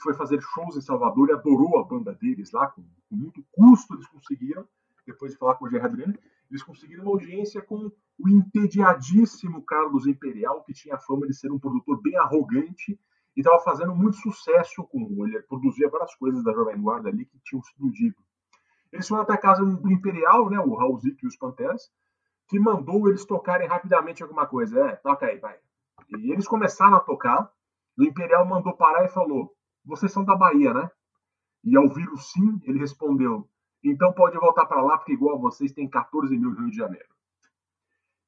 foi fazer shows em Salvador e adorou a banda deles lá, com, com muito custo eles conseguiram depois de falar com o Gerard Breno, eles conseguiram uma audiência com o entediadíssimo Carlos Imperial, que tinha a fama de ser um produtor bem arrogante e estava fazendo muito sucesso com ele. Produzia várias coisas da Jovem Guarda ali que tinham explodido. Eles foram até a casa do Imperial, né, o Raulzito e os Panteras, que mandou eles tocarem rapidamente alguma coisa. É, toca aí, vai. E eles começaram a tocar. O Imperial mandou parar e falou: Vocês são da Bahia, né? E ao ouvir o sim, ele respondeu: então pode voltar para lá, porque igual a vocês tem 14 mil no Rio de Janeiro.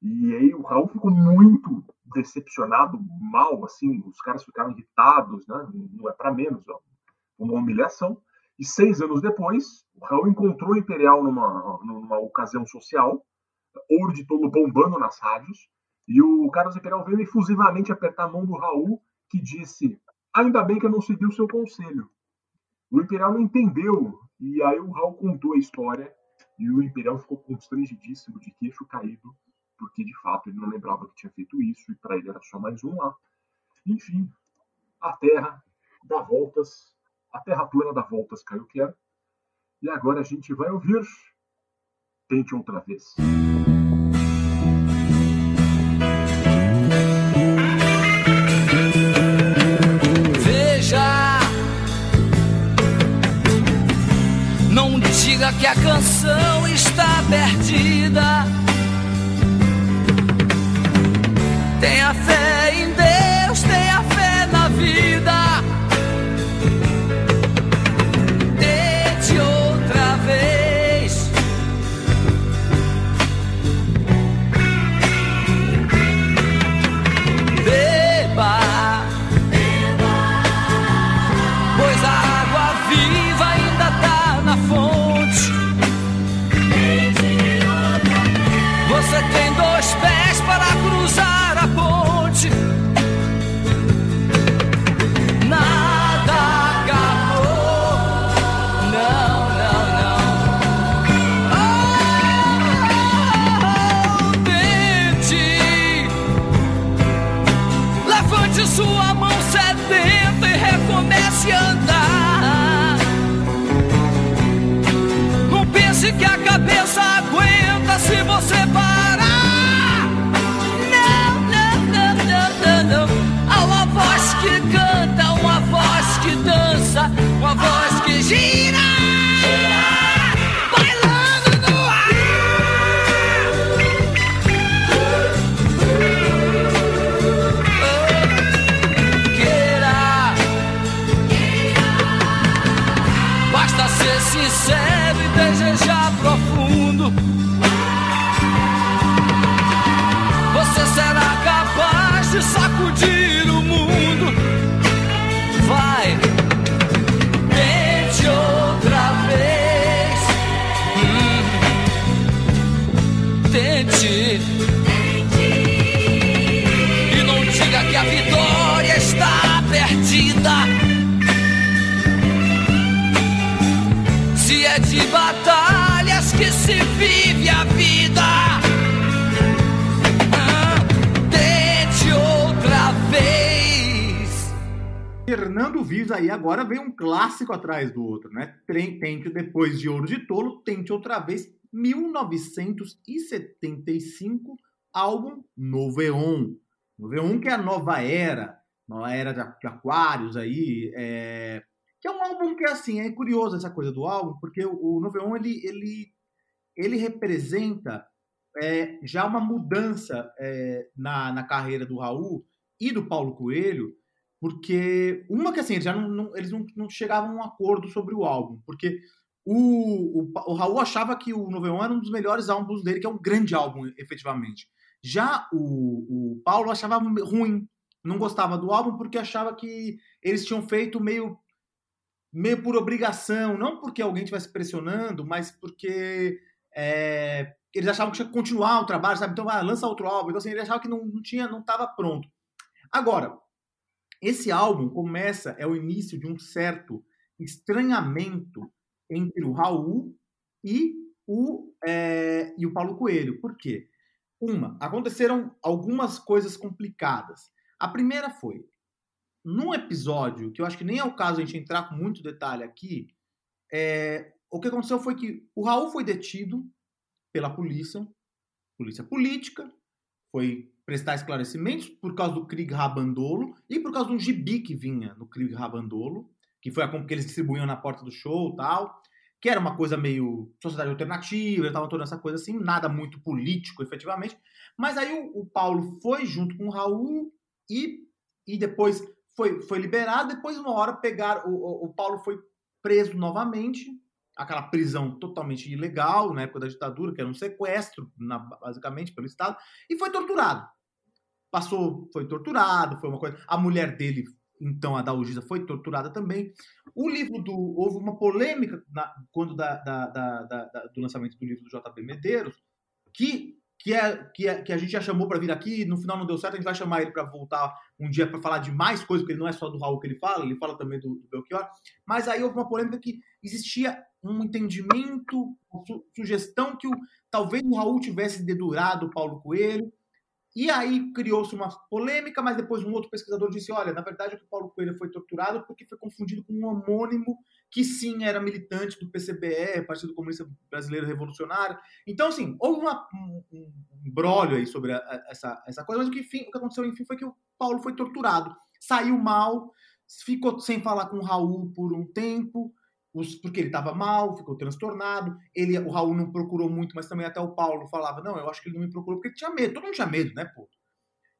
E aí o Raul ficou muito decepcionado, mal, assim, os caras ficaram irritados, né? Não é para menos, ó. Uma humilhação. E seis anos depois, o Raul encontrou o Imperial numa, numa ocasião social, ouro de tolo bombando nas rádios, E o Carlos Imperial veio efusivamente apertar a mão do Raul, que disse: Ainda bem que eu não segui o seu conselho. O Imperial não entendeu, e aí o Raul contou a história, e o Imperial ficou constrangidíssimo, de queixo caído, porque de fato ele não lembrava que tinha feito isso, e para ele era só mais um lá. Enfim, a Terra dá voltas, a Terra plana dá voltas, Caio Quer. E agora a gente vai ouvir Tente Outra Vez. Que a canção está perdida. Tenha fé vive a vida. Ah, outra vez. Fernando Vives aí agora veio um clássico atrás do outro, né? Tente depois de Ouro de Tolo, tente outra vez 1975, álbum Noveon. Noveon que é a nova era, nova era de Aquários aí, é... que é um álbum que assim é curioso essa coisa do álbum, porque o, o Noveon ele ele ele representa é, já uma mudança é, na, na carreira do Raul e do Paulo Coelho, porque uma que assim, eles já não, não- eles não, não chegavam a um acordo sobre o álbum, porque o, o, o Raul achava que o Noveon era um dos melhores álbuns dele, que é um grande álbum, efetivamente. Já o, o Paulo achava ruim, não gostava do álbum porque achava que eles tinham feito meio meio por obrigação, não porque alguém estivesse pressionando, mas porque é, eles achavam que tinha que continuar o trabalho, sabe? Então, vai, lança outro álbum. Então, assim, ele achava que não, não tinha, não estava pronto. Agora, esse álbum começa, é o início de um certo estranhamento entre o Raul e o, é, e o Paulo Coelho. Por quê? Uma, aconteceram algumas coisas complicadas. A primeira foi, num episódio, que eu acho que nem é o caso a gente entrar com muito detalhe aqui, é, o que aconteceu foi que o Raul foi detido pela polícia, polícia política, foi prestar esclarecimentos por causa do Krieg Rabandolo e por causa de um gibi que vinha no Krieg Rabandolo, que foi a que eles distribuíam na porta do show tal, que era uma coisa meio sociedade alternativa, estavam toda essa coisa assim, nada muito político, efetivamente. Mas aí o, o Paulo foi junto com o Raul e, e depois foi, foi liberado. Depois, uma hora, pegaram. O, o Paulo foi preso novamente, aquela prisão totalmente ilegal na época da ditadura, que era um sequestro, na- basicamente, pelo Estado, e foi torturado. Passou, foi torturado, foi uma coisa. A mulher dele, então, a Dalgisa, foi torturada também. O livro do. Houve uma polêmica na- quando da, da- da- do lançamento do livro do JB Medeiros, que, que, é, que, é, que a gente já chamou para vir aqui, no final não deu certo, a gente vai chamar ele para voltar um dia para falar de mais coisas, porque ele não é só do Raul que ele fala, ele fala também do, do Belchior. Mas aí houve uma polêmica que existia um entendimento, su sugestão que o, talvez o Raul tivesse dedurado o Paulo Coelho, e aí criou-se uma polêmica, mas depois um outro pesquisador disse: olha, na verdade o Paulo Coelho foi torturado porque foi confundido com um homônimo que sim era militante do PCBR, Partido Comunista Brasileiro Revolucionário. Então, assim, houve uma, um, um brolho aí sobre a, a, essa, essa coisa, mas o que, enfim, o que aconteceu, enfim, foi que o Paulo foi torturado, saiu mal, ficou sem falar com o Raul por um tempo, os, porque ele estava mal, ficou transtornado. Ele, o Raul não procurou muito, mas também até o Paulo falava: não, eu acho que ele não me procurou porque ele tinha medo. Todo mundo tinha medo, né, pô?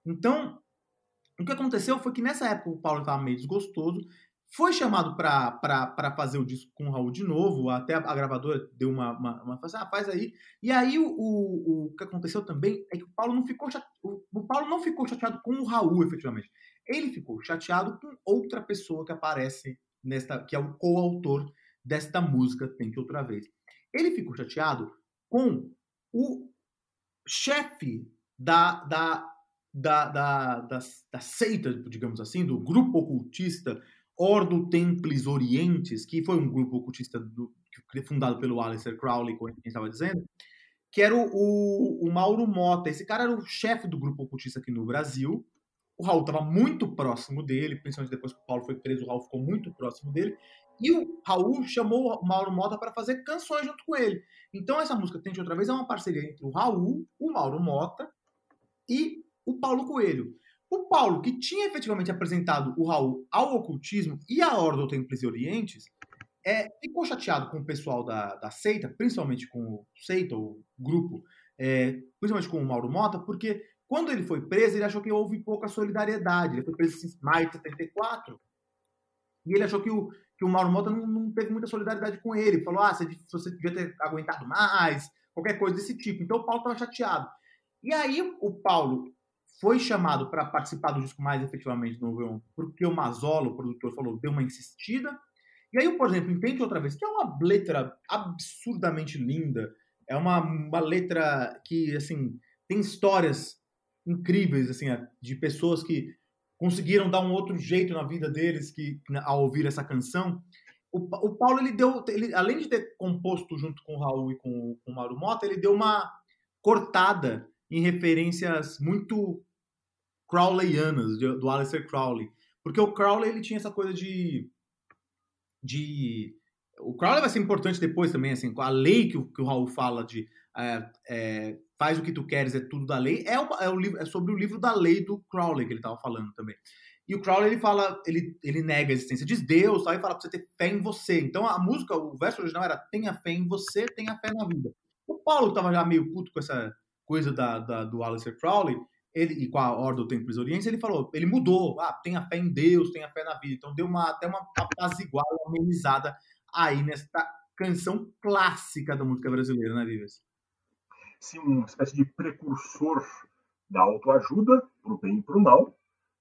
Então, o que aconteceu foi que nessa época o Paulo estava meio desgostoso, foi chamado para fazer o disco com o Raul de novo, até a, gravadora deu uma, uma, uma assim, ah, faz aí. E aí o, o, o, que aconteceu também é que o Paulo não ficou chateado, o Paulo não ficou chateado com o Raul, efetivamente. Ele ficou chateado com outra pessoa que aparece nesta, que é o coautor desta música Tente Outra Vez. Ele ficou chateado com o chefe da, da, da, da, da, da seita, digamos assim, do grupo ocultista Ordo Templis Orientes, que foi um grupo ocultista do, fundado pelo Aleister Crowley, como a gente estava dizendo, que era o, o, o, Mauro Mota. Esse cara era o chefe do grupo ocultista aqui no Brasil. O Raul estava muito próximo dele, principalmente depois que o Paulo foi preso, o Raul ficou muito próximo dele. E o Raul chamou o Mauro Mota para fazer canções junto com ele. Então essa música Tente Outra Vez é uma parceria entre o Raul, o Mauro Mota e o Paulo Coelho. O Paulo, que tinha efetivamente apresentado o Raul ao ocultismo e à Ordem Templis e Orientes, é, ficou chateado com o pessoal da, da seita, principalmente com o seita, o grupo, é, principalmente com o Mauro Mota, porque quando ele foi preso, ele achou que houve pouca solidariedade. Ele foi preso em maio de 74, e ele achou que o, que o Mauro Mota não, não teve muita solidariedade com ele. Falou, ah, você, você devia ter aguentado mais, qualquer coisa desse tipo. Então o Paulo estava chateado. E aí o Paulo foi chamado para participar do disco mais efetivamente do Novo porque o Mazola, o produtor, falou, deu uma insistida. E aí, por exemplo, Entende Outra Vez, que é uma letra absurdamente linda, é uma, uma letra que, assim, tem histórias incríveis, assim, de pessoas que conseguiram dar um outro jeito na vida deles que ao ouvir essa canção. O, o Paulo ele deu, ele, além de ter composto junto com o Raul e com, com o Mauro Mota, ele deu uma cortada em referências muito Crowleyanas do Aleister Crowley, porque o Crowley ele tinha essa coisa de de o Crowley vai ser importante depois também, assim, a lei que o, que o Raul fala de é, é, faz o que tu queres, é tudo da lei, é, é, o, é sobre o livro da lei do Crowley que ele estava falando também. E o Crowley, ele fala, ele, ele nega a existência de Deus, tal, e fala pra você ter fé em você. Então a música, o verso original era tenha fé em você, tenha fé na vida. O Paulo estava já meio puto com essa coisa da, da, do Aleister Crowley, ele, e com a Ordem do Templo Oriente, ele falou, ele mudou, ah, tenha fé em Deus, tenha fé na vida. Então deu uma, até uma apaziguada, amenizada aí nesta canção clássica da música brasileira, né, Vives? Sim, uma espécie de precursor da autoajuda, para o bem e para o mal.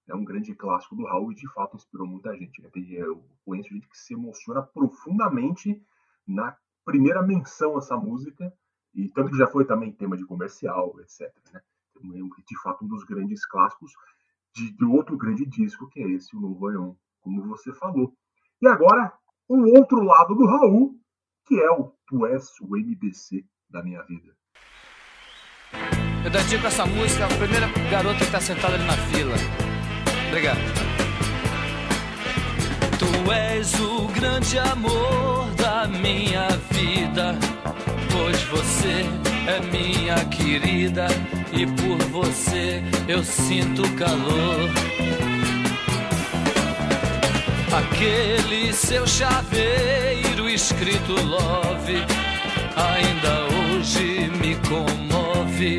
É um grande clássico do Raul e de fato inspirou muita gente. Eu conheço gente que se emociona profundamente na primeira menção a essa música, e tanto que já foi também tema de comercial, etc. Né? De fato, um dos grandes clássicos de, de outro grande disco, que é esse, o Novo Aion, como você falou. E agora, o outro lado do Raul, que é o Tu és o MDC da minha vida. Eu dedico essa música à primeira garota que está sentada ali na fila. Obrigado. Tu és o grande amor da minha vida, pois você é minha querida e por você eu sinto calor. Aquele seu chaveiro escrito love ainda hoje me comove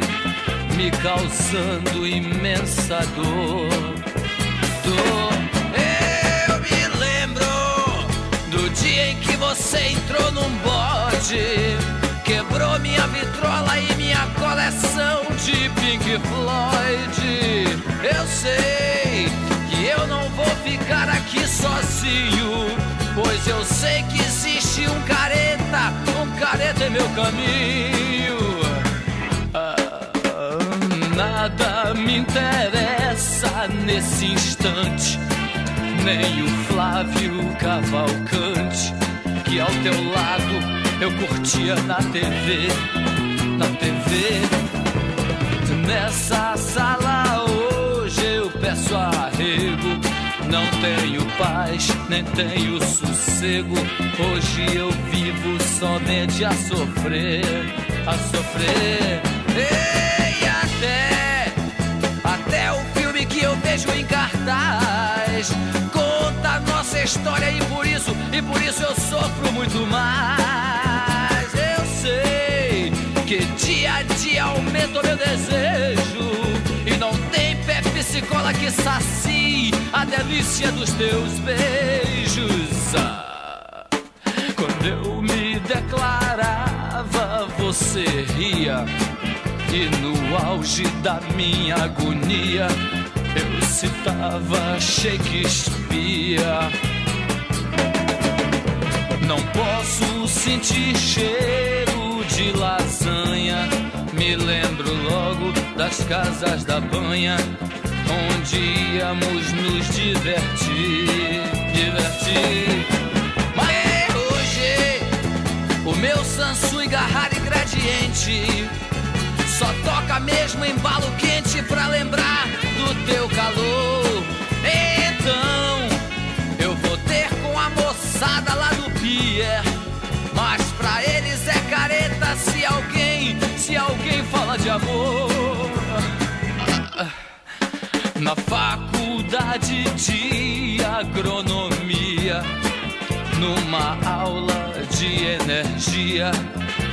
me causando imensa dor. dor. Eu me lembro do dia em que você entrou num bode, quebrou minha vitrola e minha coleção de Pink Floyd. Eu sei que eu não vou ficar aqui sozinho, pois eu sei que existe um careta, um careta em meu caminho. Nada me interessa nesse instante, nem o Flávio Cavalcante, que ao teu lado eu curtia na TV, na TV. Nessa sala hoje eu peço arrego. Não tenho paz, nem tenho sossego. Hoje eu vivo somente a sofrer, a sofrer. E vejo em cartaz conta a nossa história e por isso, e por isso eu sofro muito mais. Eu sei que dia a dia aumenta o meu desejo e não tem Pepsi Cola que sacie a delícia dos teus beijos. Ah, quando eu me declarava, você ria. E no auge da minha agonia, citava Shakespeare. Não posso sentir cheiro de lasanha. Me lembro logo das casas da banha, onde íamos nos divertir, divertir. Mas hoje, o meu Samsung Garrari Gradiente só toca mesmo embalo quente pra lembrar do teu calor. Então, eu vou ter com a moçada lá do pier. Mas pra eles é careta se alguém, se alguém fala de amor. Na faculdade de agronomia, numa aula de energia,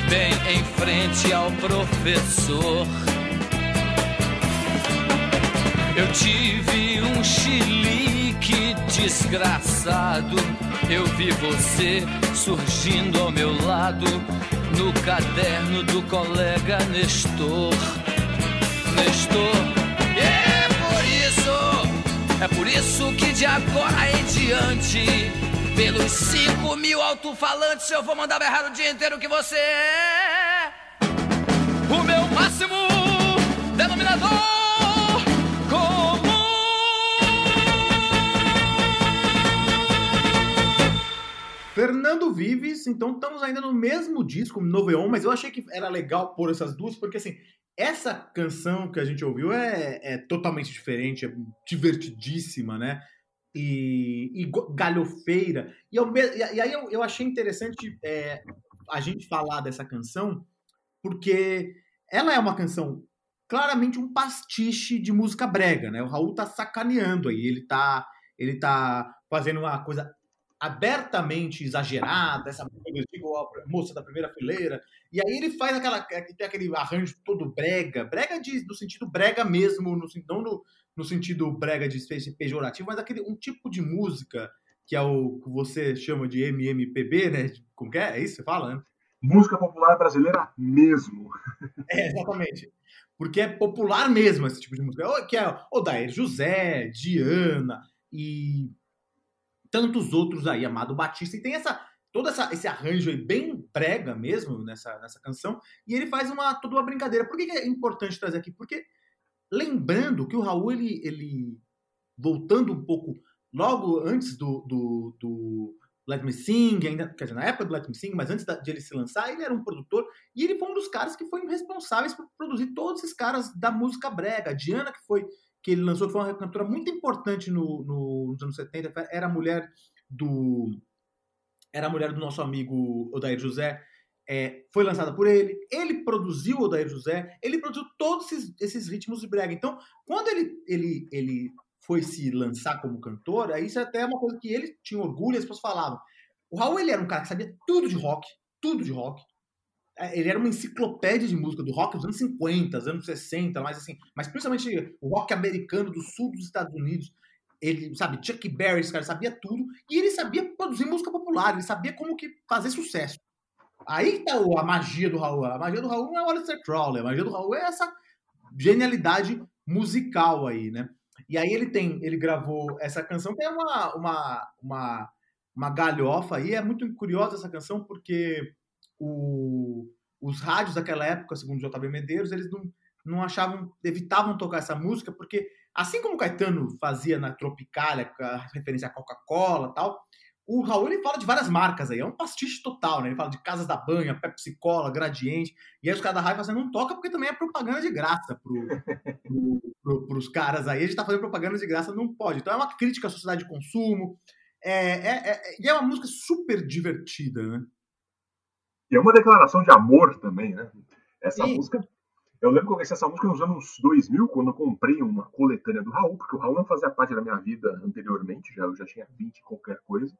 bem em frente ao professor. Eu tive um chilique desgraçado. Eu vi você surgindo ao meu lado no caderno do colega Nestor. Nestor, é por isso, é por isso que de agora em diante, pelos cinco mil alto-falantes, eu vou mandar berrar o dia inteiro que você é o meu máximo denominador Fernando Vives, então estamos ainda no mesmo disco, Noveon, mas eu achei que era legal pôr essas duas, porque assim, essa canção que a gente ouviu é, é totalmente diferente, é divertidíssima, né? E, e galhofeira. E, eu e aí eu, eu achei interessante é, a gente falar dessa canção, porque ela é uma canção claramente um pastiche de música brega, né? O Raul tá sacaneando aí, ele tá, ele tá fazendo uma coisa abertamente exagerada, essa moça da primeira fileira, e aí ele faz aquela tem aquele arranjo todo brega, brega de, no sentido brega mesmo, no, não no, no sentido brega de pejorativo, mas aquele um tipo de música que é o que você chama de MMPB, né? Como que é? É isso que você fala, né? Música popular brasileira mesmo. É, exatamente. Porque é popular mesmo esse tipo de música. O- Que é Odair José, Diana e tantos outros aí, Amado Batista. E tem essa todo essa, esse arranjo aí bem prega mesmo nessa, nessa canção. E ele faz uma, toda uma brincadeira. Por que, que é importante trazer aqui? Porque lembrando que o Raul, ele, ele voltando um pouco logo antes do, do, do Let Me Sing, ainda, quer dizer, na época do Let Me Sing, mas antes da- de ele se lançar, ele era um produtor e ele foi um dos caras que foi responsáveis por produzir todos esses caras da música brega. A Diana, que foi que ele lançou, foi uma cantora muito importante no, no- nos anos 70, era a mulher do era a mulher do nosso amigo Odair José, é, foi lançada por ele, ele produziu Odair José, ele produziu todos esses, esses ritmos de brega. Então, quando ele, ele, ele foi se lançar como cantor, aí isso até é uma coisa que ele tinha orgulho, as pessoas falavam. O Raul ele era um cara que sabia tudo de rock, tudo de rock. É, Ele era uma enciclopédia de música do rock dos anos 50, dos anos 60, mas assim, mas principalmente o rock americano do sul dos Estados Unidos. Ele, sabe, Chuck Berry, esse cara sabia tudo, e ele sabia produzir música popular, ele sabia como que fazer sucesso. Aí tá a magia do Raul. A magia do Raul não é o Aleister Crowley, a magia do Raul é essa genialidade musical aí, né? E aí ele tem, ele gravou essa canção que é uma, uma, uma, uma galhofa aí, é muito curiosa essa canção porque o, os rádios daquela época, segundo o JB Medeiros, eles não, não achavam, evitavam tocar essa música, porque assim como o Caetano fazia na Tropicália, a referência à Coca-Cola tal, o Raul ele fala de várias marcas aí, é um pastiche total, né? Ele fala de Casas da Banha, Pepsi Cola, Gradiente, e aí os caras da raiva assim, não toca porque também é propaganda de graça pro, pro, pro, pros caras aí. A gente tá fazendo propaganda de graça, não pode. Então é uma crítica à sociedade de consumo, é, é, é, e é uma música super divertida, né? E é uma declaração de amor também, né? Essa Sim. música. Eu lembro que eu conheci essa música nos anos 2000, quando eu comprei uma coletânea do Raul, porque o Raul não fazia parte da minha vida anteriormente, já, eu já tinha 20 e qualquer coisa.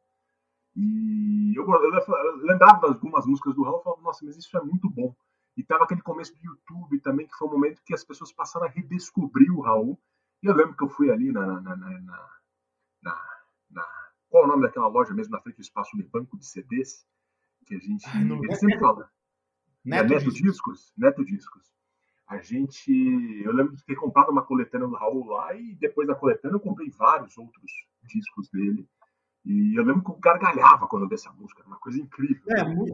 E eu, eu, eu lembrava de algumas músicas do Raul e falava, nossa, mas isso é muito bom. E tava aquele começo do YouTube também, que foi um momento que as pessoas passaram a redescobrir o Raul. E eu lembro que eu fui ali na. na, na, na, na, na qual é o nome daquela loja mesmo na frente do espaço Unibanco de CDs? Que a gente. Ai, não- ele sempre fala. Neto, é Neto Discos. Discos. Neto Discos. A gente. Eu lembro de ter comprado uma coletânea do Raul lá e depois da coletânea eu comprei vários outros discos dele. E eu lembro que eu gargalhava quando eu vi essa música, era uma coisa incrível. É, mu-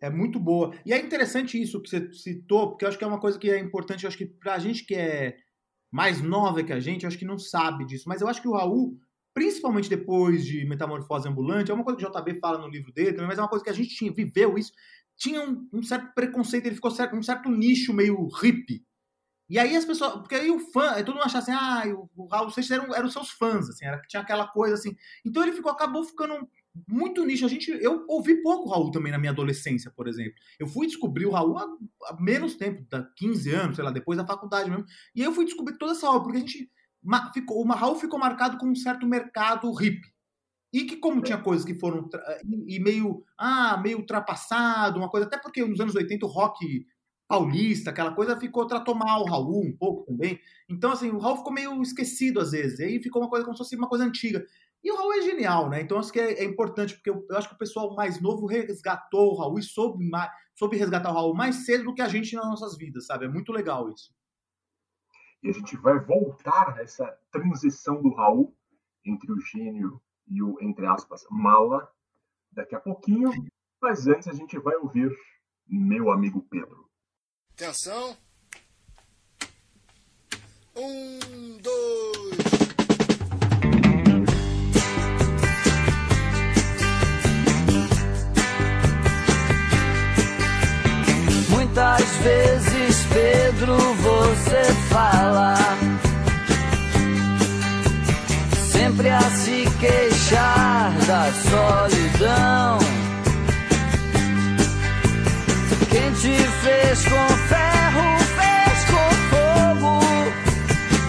é muito boa. E é interessante isso que você citou, porque eu acho que é uma coisa que é importante, eu acho que pra gente que é mais nova que a gente, eu acho que não sabe disso. Mas eu acho que o Raul, principalmente depois de Metamorfose Ambulante, é uma coisa que o JB fala no livro dele também, mas é uma coisa que a gente tinha, viveu isso, tinha um, um certo preconceito, ele ficou certo, um certo nicho meio hippie. E aí as pessoas, porque aí o fã, todo mundo achava assim, ah, o, o Raul Seixas eram, eram seus fãs, assim, era, tinha aquela coisa assim. Então ele ficou, acabou ficando muito nicho. A gente, eu ouvi pouco Raul também na minha adolescência, por exemplo. Eu fui descobrir o Raul há, há menos tempo, há 15 anos, sei lá, depois da faculdade mesmo. E aí eu fui descobrir toda essa obra, porque a gente ficou, o Raul ficou marcado com um certo mercado hippie. E que como tinha coisas que foram e, e meio, ah, meio ultrapassado, uma coisa, até porque nos anos 80 o rock paulista, aquela coisa ficou tratou mal o Raul um pouco também. Então assim, o Raul ficou meio esquecido às vezes. E aí ficou uma coisa como se fosse uma coisa antiga. E o Raul é genial, né? Então acho que é, é importante, porque eu, eu acho que o pessoal mais novo resgatou o Raul e soube, mais, soube resgatar o Raul mais cedo do que a gente nas nossas vidas, sabe? É muito legal isso. E a gente vai voltar a essa transição do Raul entre o gênio e o, entre aspas, mala daqui a pouquinho. Mas antes a gente vai ouvir meu amigo Pedro. Atenção. Um, dois. Muitas vezes, Pedro, você fala sempre a se queixar da solidão. Quem te fez com ferro, fez com fogo,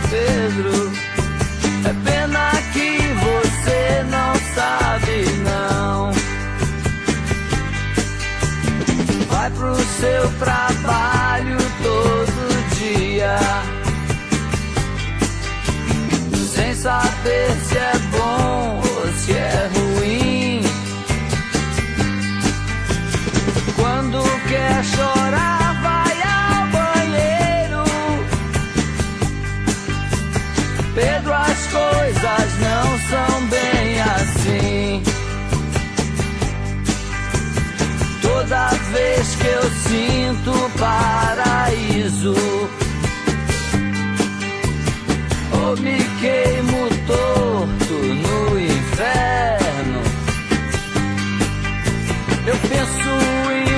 Pedro. É pena que você não sabe, Vai pro seu trabalho todo dia. Sem saber se é bom ou se é ruim. Quando quer chorar, vai ao banheiro. Pedro, as coisas não são bem assim. Toda vez que eu sinto paraíso, ou me queimo torto no inferno, eu penso em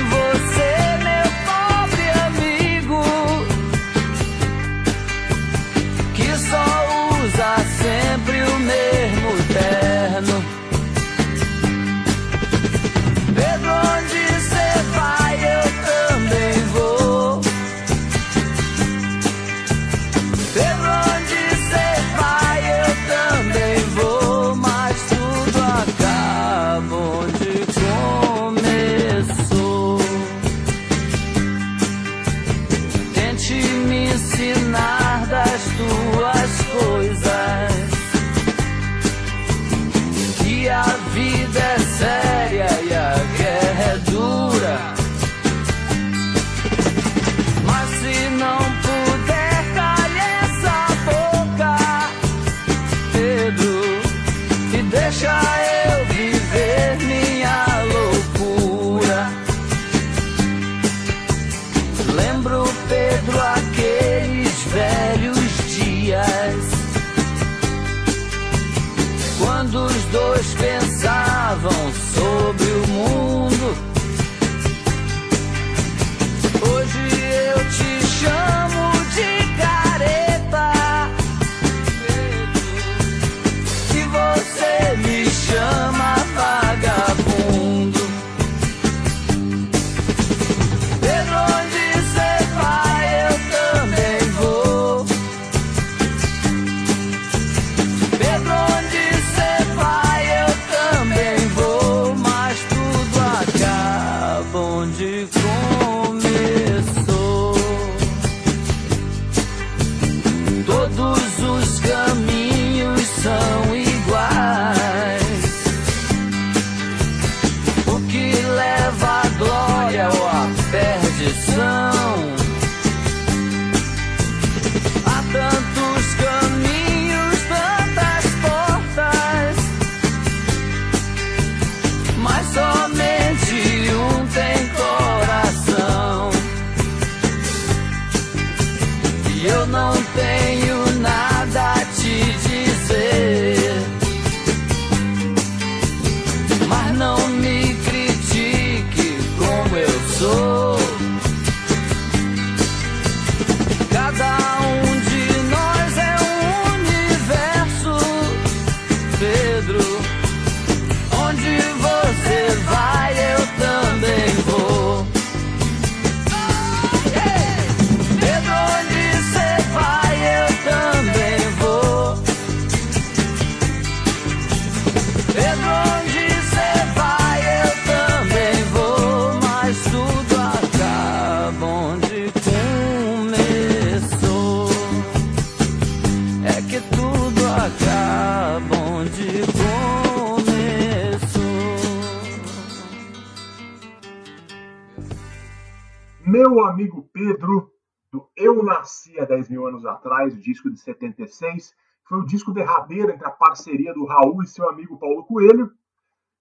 Meu amigo Pedro, do Eu Nasci há 10 mil anos atrás, o disco de 76, foi o disco derradeiro entre a parceria do Raul e seu amigo Paulo Coelho.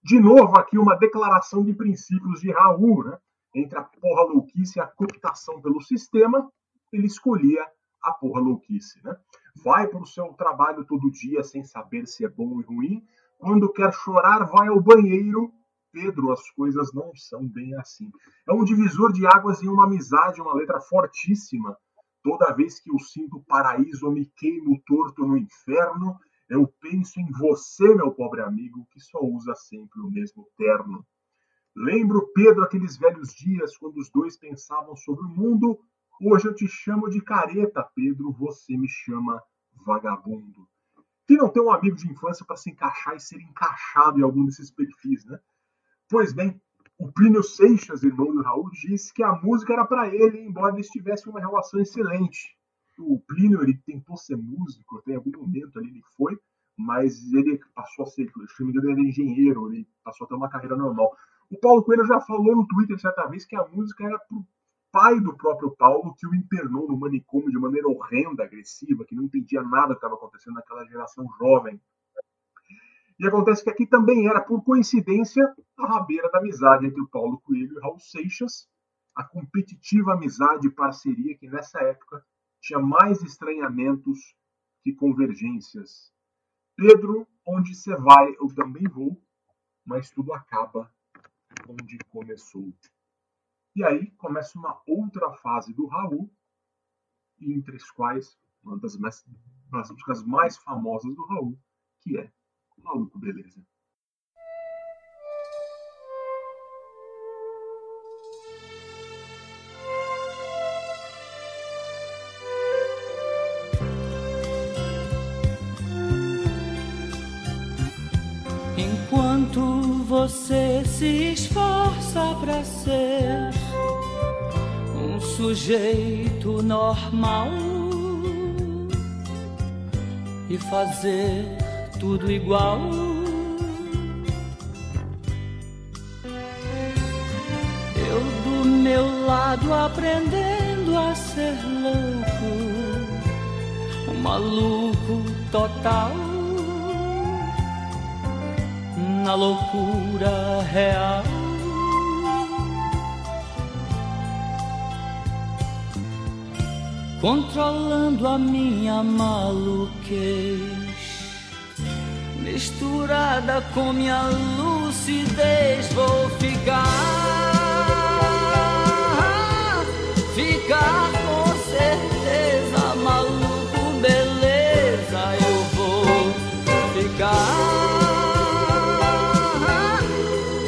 De novo, aqui uma declaração de princípios de Raul, né? Entre a porra louquice e a cooptação pelo sistema, ele escolhia a porra louquice, né? Vai para o seu trabalho todo dia sem saber se é bom e ruim. Quando quer chorar, vai ao banheiro Pedro, as coisas não são bem assim. É um divisor de águas em uma amizade, uma letra fortíssima. Toda vez que eu sinto paraíso, eu me queimo torto no inferno. Eu penso em você, meu pobre amigo, que só usa sempre o mesmo terno. Lembro, Pedro, aqueles velhos dias quando os dois pensavam sobre o mundo. Hoje eu te chamo de careta, Pedro, você me chama vagabundo. Quem não tem um amigo de infância para se encaixar e ser encaixado em algum desses perfis, né? Pois bem, o Plínio Seixas, irmão do Raul, disse que a música era para ele, embora eles tivessem uma relação excelente. O Plínio ele tentou ser músico, até em algum momento ali ele foi, mas ele passou a ser, se não me engano, ele era engenheiro, ele passou a ter uma carreira normal. O Paulo Coelho já falou no Twitter certa vez que a música era pro pai do próprio Paulo, que o internou no manicômio de maneira horrenda, agressiva, que não entendia nada que estava acontecendo naquela geração jovem. E acontece que aqui também era, por coincidência, a rabeira da amizade entre o Paulo Coelho e Raul Seixas, a competitiva amizade e parceria que nessa época tinha mais estranhamentos que convergências. Pedro, onde você vai, eu também vou, mas tudo acaba onde começou. E aí começa uma outra fase do Raul, entre as quais uma das, mais, das músicas mais famosas do Raul, que é Maluco Beleza. Enquanto você se esforça para ser um sujeito normal e fazer tudo igual. Eu do meu lado aprendendo a ser louco, um maluco total na loucura real. Controlando a minha maluquez, me misturada com minha lucidez, vou ficar, ficar com certeza, maluco, beleza, eu vou ficar,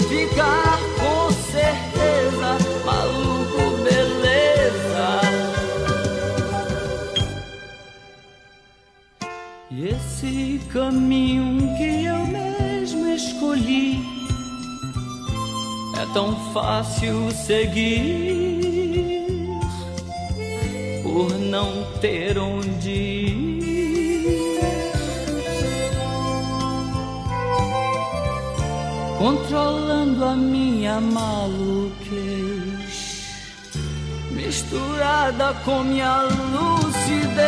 ficar com certeza, maluco, beleza. E esse caminho tão fácil seguir por não ter onde ir. Controlando a minha maluquez misturada com minha lucidez.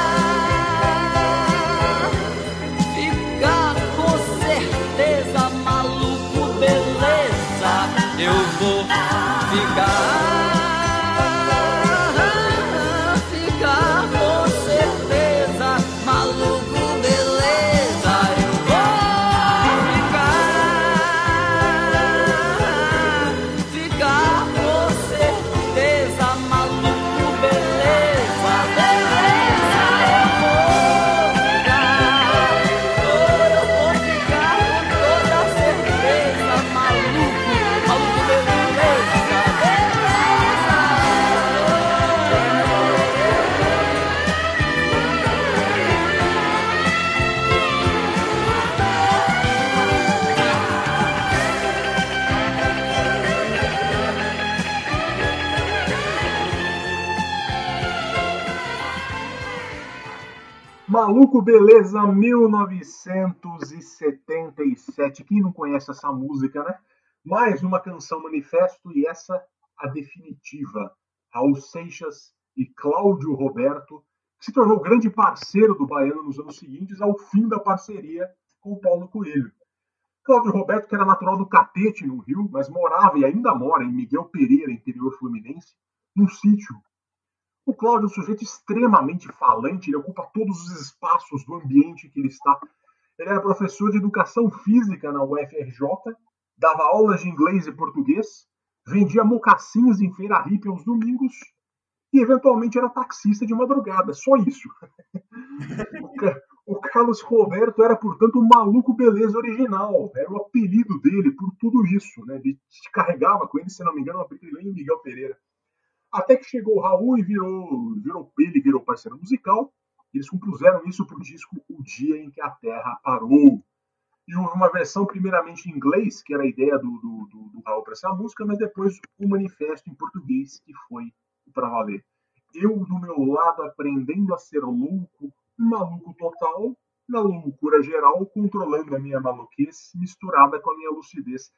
Maluco Beleza 1977. Quem não conhece essa música, né? Mais uma canção manifesto e essa a definitiva. Raul Seixas e Cláudio Roberto, que se tornou grande parceiro do Baiano nos anos seguintes, ao fim da parceria com Paulo Coelho. Cláudio Roberto, que era natural do Catete, no Rio, mas morava e ainda mora em Miguel Pereira, interior fluminense, num sítio o Cláudio é um sujeito extremamente falante, ele ocupa todos os espaços do ambiente que ele está. Ele era professor de educação física na UFRJ, dava aulas de inglês e português, vendia mocassins em feira hippie aos domingos e, eventualmente, era taxista de madrugada. Só isso. o, Ca- o Carlos Roberto era, portanto, o maluco beleza original. Era o apelido dele por tudo isso. Né? Ele carregava com ele, se não me engano, o apelido em Miguel Pereira. Até que chegou o Raul e virou, virou ele virou parceiro musical. Eles compuseram isso para o disco O Dia em que a Terra Parou. E houve uma versão primeiramente em inglês, que era a ideia do, do, do, do Raul para essa música, mas depois o manifesto em português, que foi para valer. Eu, do meu lado, aprendendo a ser louco, maluco total, na loucura geral, controlando a minha maluquice, misturada com a minha lucidez.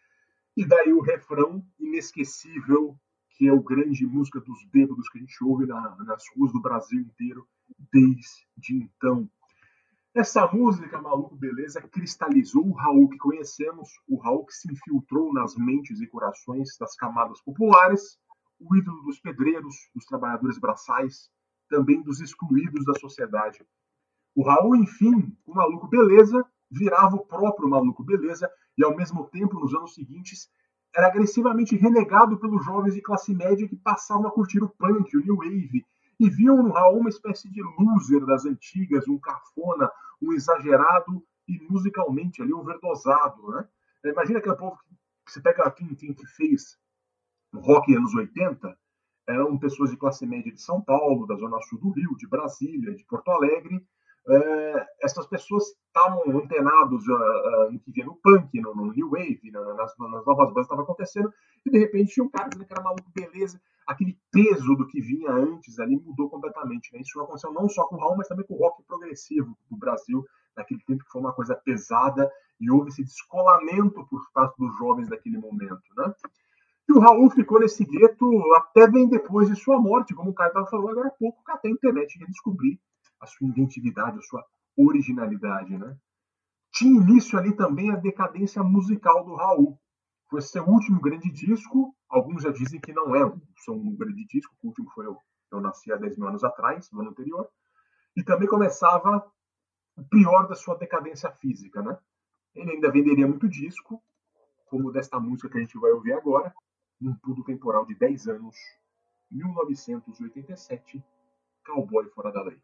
E daí o refrão inesquecível que é o grande música dos bêbados que a gente ouve na- nas ruas do Brasil inteiro desde então. Essa música, Maluco Beleza, cristalizou o Raul que conhecemos, o Raul que se infiltrou nas mentes e corações das camadas populares, o ídolo dos pedreiros, dos trabalhadores braçais, também dos excluídos da sociedade. O Raul, enfim, o Maluco Beleza, virava o próprio Maluco Beleza e, ao mesmo tempo, nos anos seguintes, era agressivamente renegado pelos jovens de classe média que passavam a curtir o punk, o new wave, e viam no Raul uma espécie de loser das antigas, um cafona, um exagerado e musicalmente ali overdosado. Né? Imagina aquele povo que você pega quem, quem que fez rock anos 80, eram pessoas de classe média de São Paulo, da Zona Sul do Rio, de Brasília, de Porto Alegre. É, essas pessoas estavam antenados uh, uh, no que via no punk, no, no New Wave, na, nas, nas, novas bandas que estava acontecendo, e de repente tinha um cara dizendo que era maluco, beleza. Aquele peso do que vinha antes ali mudou completamente. Né? Isso aconteceu não só com o Raul, mas também com o rock progressivo do Brasil naquele tempo que foi uma coisa pesada e houve esse descolamento por parte dos jovens daquele momento, né? E o Raul ficou nesse gueto até bem depois de sua morte, como o Caio estava falando agora há pouco, que até a internet ia descobrir a sua inventividade, a sua originalidade, né? Tinha início ali também a decadência musical do Raul. Foi seu último grande disco, alguns já dizem que não é um grande disco, o último foi Eu, eu Nasci há 10 mil anos atrás, no ano anterior, e também começava o pior da sua decadência física, né? Ele ainda venderia muito disco, como desta música que a gente vai ouvir agora, num pulo temporal de 10 anos, 1987, Cowboy Fora da Lei.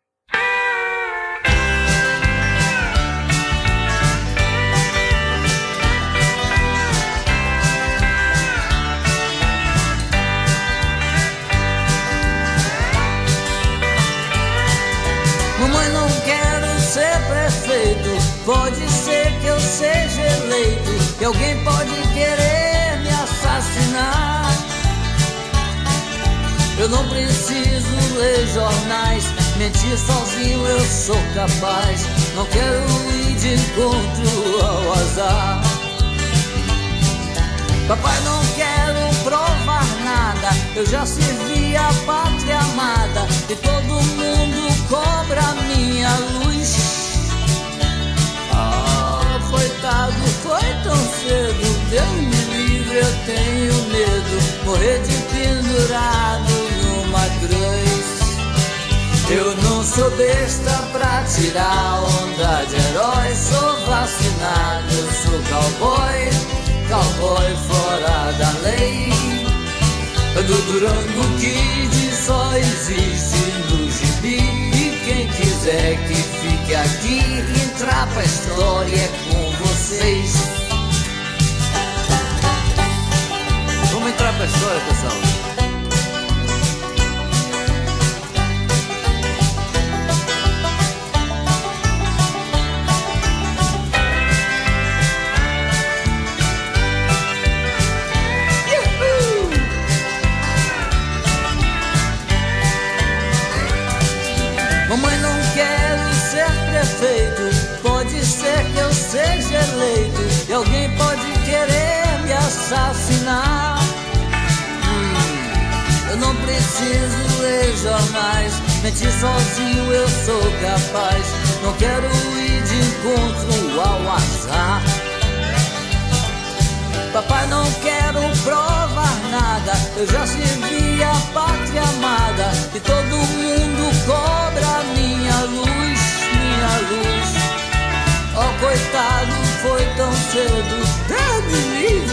Alguém pode querer me assassinar. Eu não preciso ler jornais. Mentir sozinho eu sou capaz. Não quero ir de encontro ao azar. Papai, não quero provar nada. Eu já servi a pátria amada. E todo mundo cobra minha luz. Coitado, foi tão cedo. Deus me livre, eu tenho medo. Morrer de pendurado numa cruz. Eu não sou besta pra tirar onda de herói. Sou vacinado, sou cowboy, cowboy fora da lei. Do Durango Kid só existe no gibi. E quem quiser que fique aqui, entrar pra história é com vocês. Vamos entrar pra história, pessoal. Assassinar. Hum, eu não preciso ler jornais. Mentir sozinho eu sou capaz. Não quero ir de encontro ao azar. Papai, não quero provar nada. Eu já servi a pátria amada. E todo mundo cobra minha luz, minha luz. Oh, coitado, foi tão cedo. Deus me livre,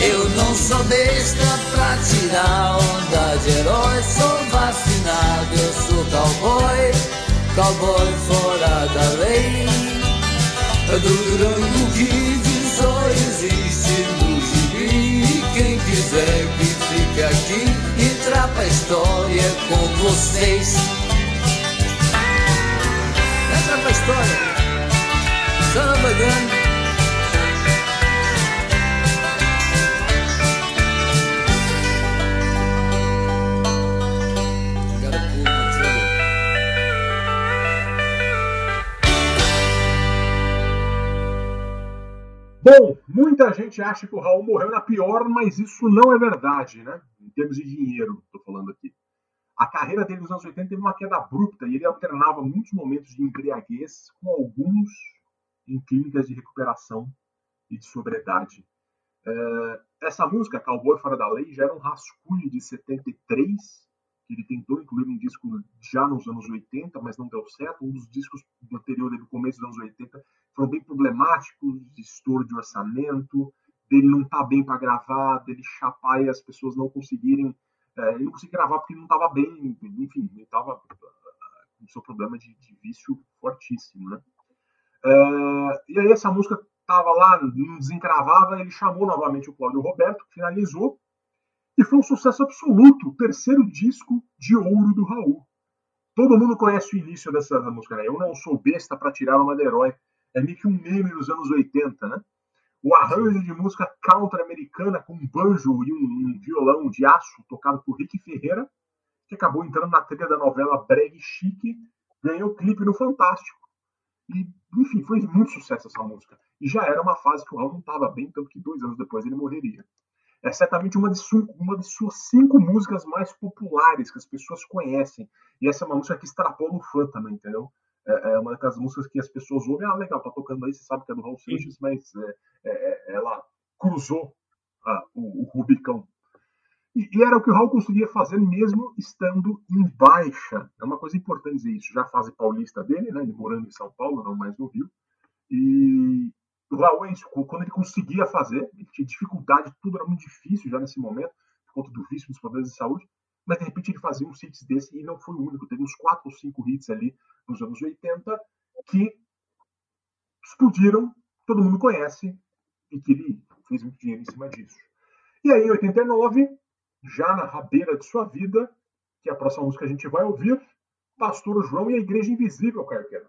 Eu não sou besta pra tirar onda de herói. Sou vacinado, eu sou cowboy, cowboy fora da lei. Do Durango Kid só existe no gibi. Quem quiser que fique aqui, entrar pra história é com vocês. Entra pra história. Samba grande. Bom, muita gente acha que o Raul morreu na pior, mas isso não é verdade, né? Em termos de dinheiro, estou falando aqui. A carreira dele nos anos 80 teve uma queda abrupta e ele alternava muitos momentos de embriaguez com alguns em clínicas de recuperação e de sobriedade. É, essa música, Cowboy Fora da Lei, já era um rascunho de 73, que ele tentou incluir um disco já nos anos 80, mas não deu certo. Um dos discos do anterior, do começo dos anos 80, foram bem problemáticos, estouro de orçamento, dele não estar tá bem para gravar, dele chapar e as pessoas não conseguirem. É, ele não conseguia gravar porque não estava bem, enfim, ele estava com seu problema de, de, vício fortíssimo, né? É, e aí essa música estava lá, não desencravava, ele chamou novamente o Cláudio Roberto, finalizou, e foi um sucesso absoluto, o terceiro disco de ouro do Raul. Todo mundo conhece o início dessa música, né? Eu não sou besta para tirar uma de herói. É meio que um meme nos anos 80, né? O arranjo de música country-americana com um banjo e um, um, violão de aço tocado por Rick Ferreira, que acabou entrando na trilha da novela Breg Chique, ganhou clipe no Fantástico. E, enfim, foi muito sucesso essa música. E já era uma fase que o Raul não estava bem, tanto que dois anos depois ele morreria. É certamente uma de, uma de suas cinco músicas mais populares que as pessoas conhecem. E essa é uma música que extrapola o fã também, entendeu? É, é uma daquelas músicas que as pessoas ouvem, ah, legal, tá tocando aí, você sabe que é do Raul Seixas, mas é, é, é, ela cruzou ah, o, o Rubicão. E, e, era o que o Raul conseguia fazer mesmo estando em baixa. É uma coisa importante dizer isso. Já a fase paulista dele, né? Ele morando em São Paulo, não mais no Rio. E o Raul é isso. Quando ele conseguia fazer, ele tinha dificuldade, tudo era muito difícil já nesse momento, por conta do vício, dos problemas de saúde. Mas de repente ele fazia uns hits desse e não foi o único. Teve uns quatro ou cinco hits ali nos anos 80 que explodiram, todo mundo conhece, e que ele fez muito dinheiro em cima disso. E aí, em 89, já na rabeira de sua vida, que é a próxima música que a gente vai ouvir, Pastor João e a Igreja Invisível, Caio Quero.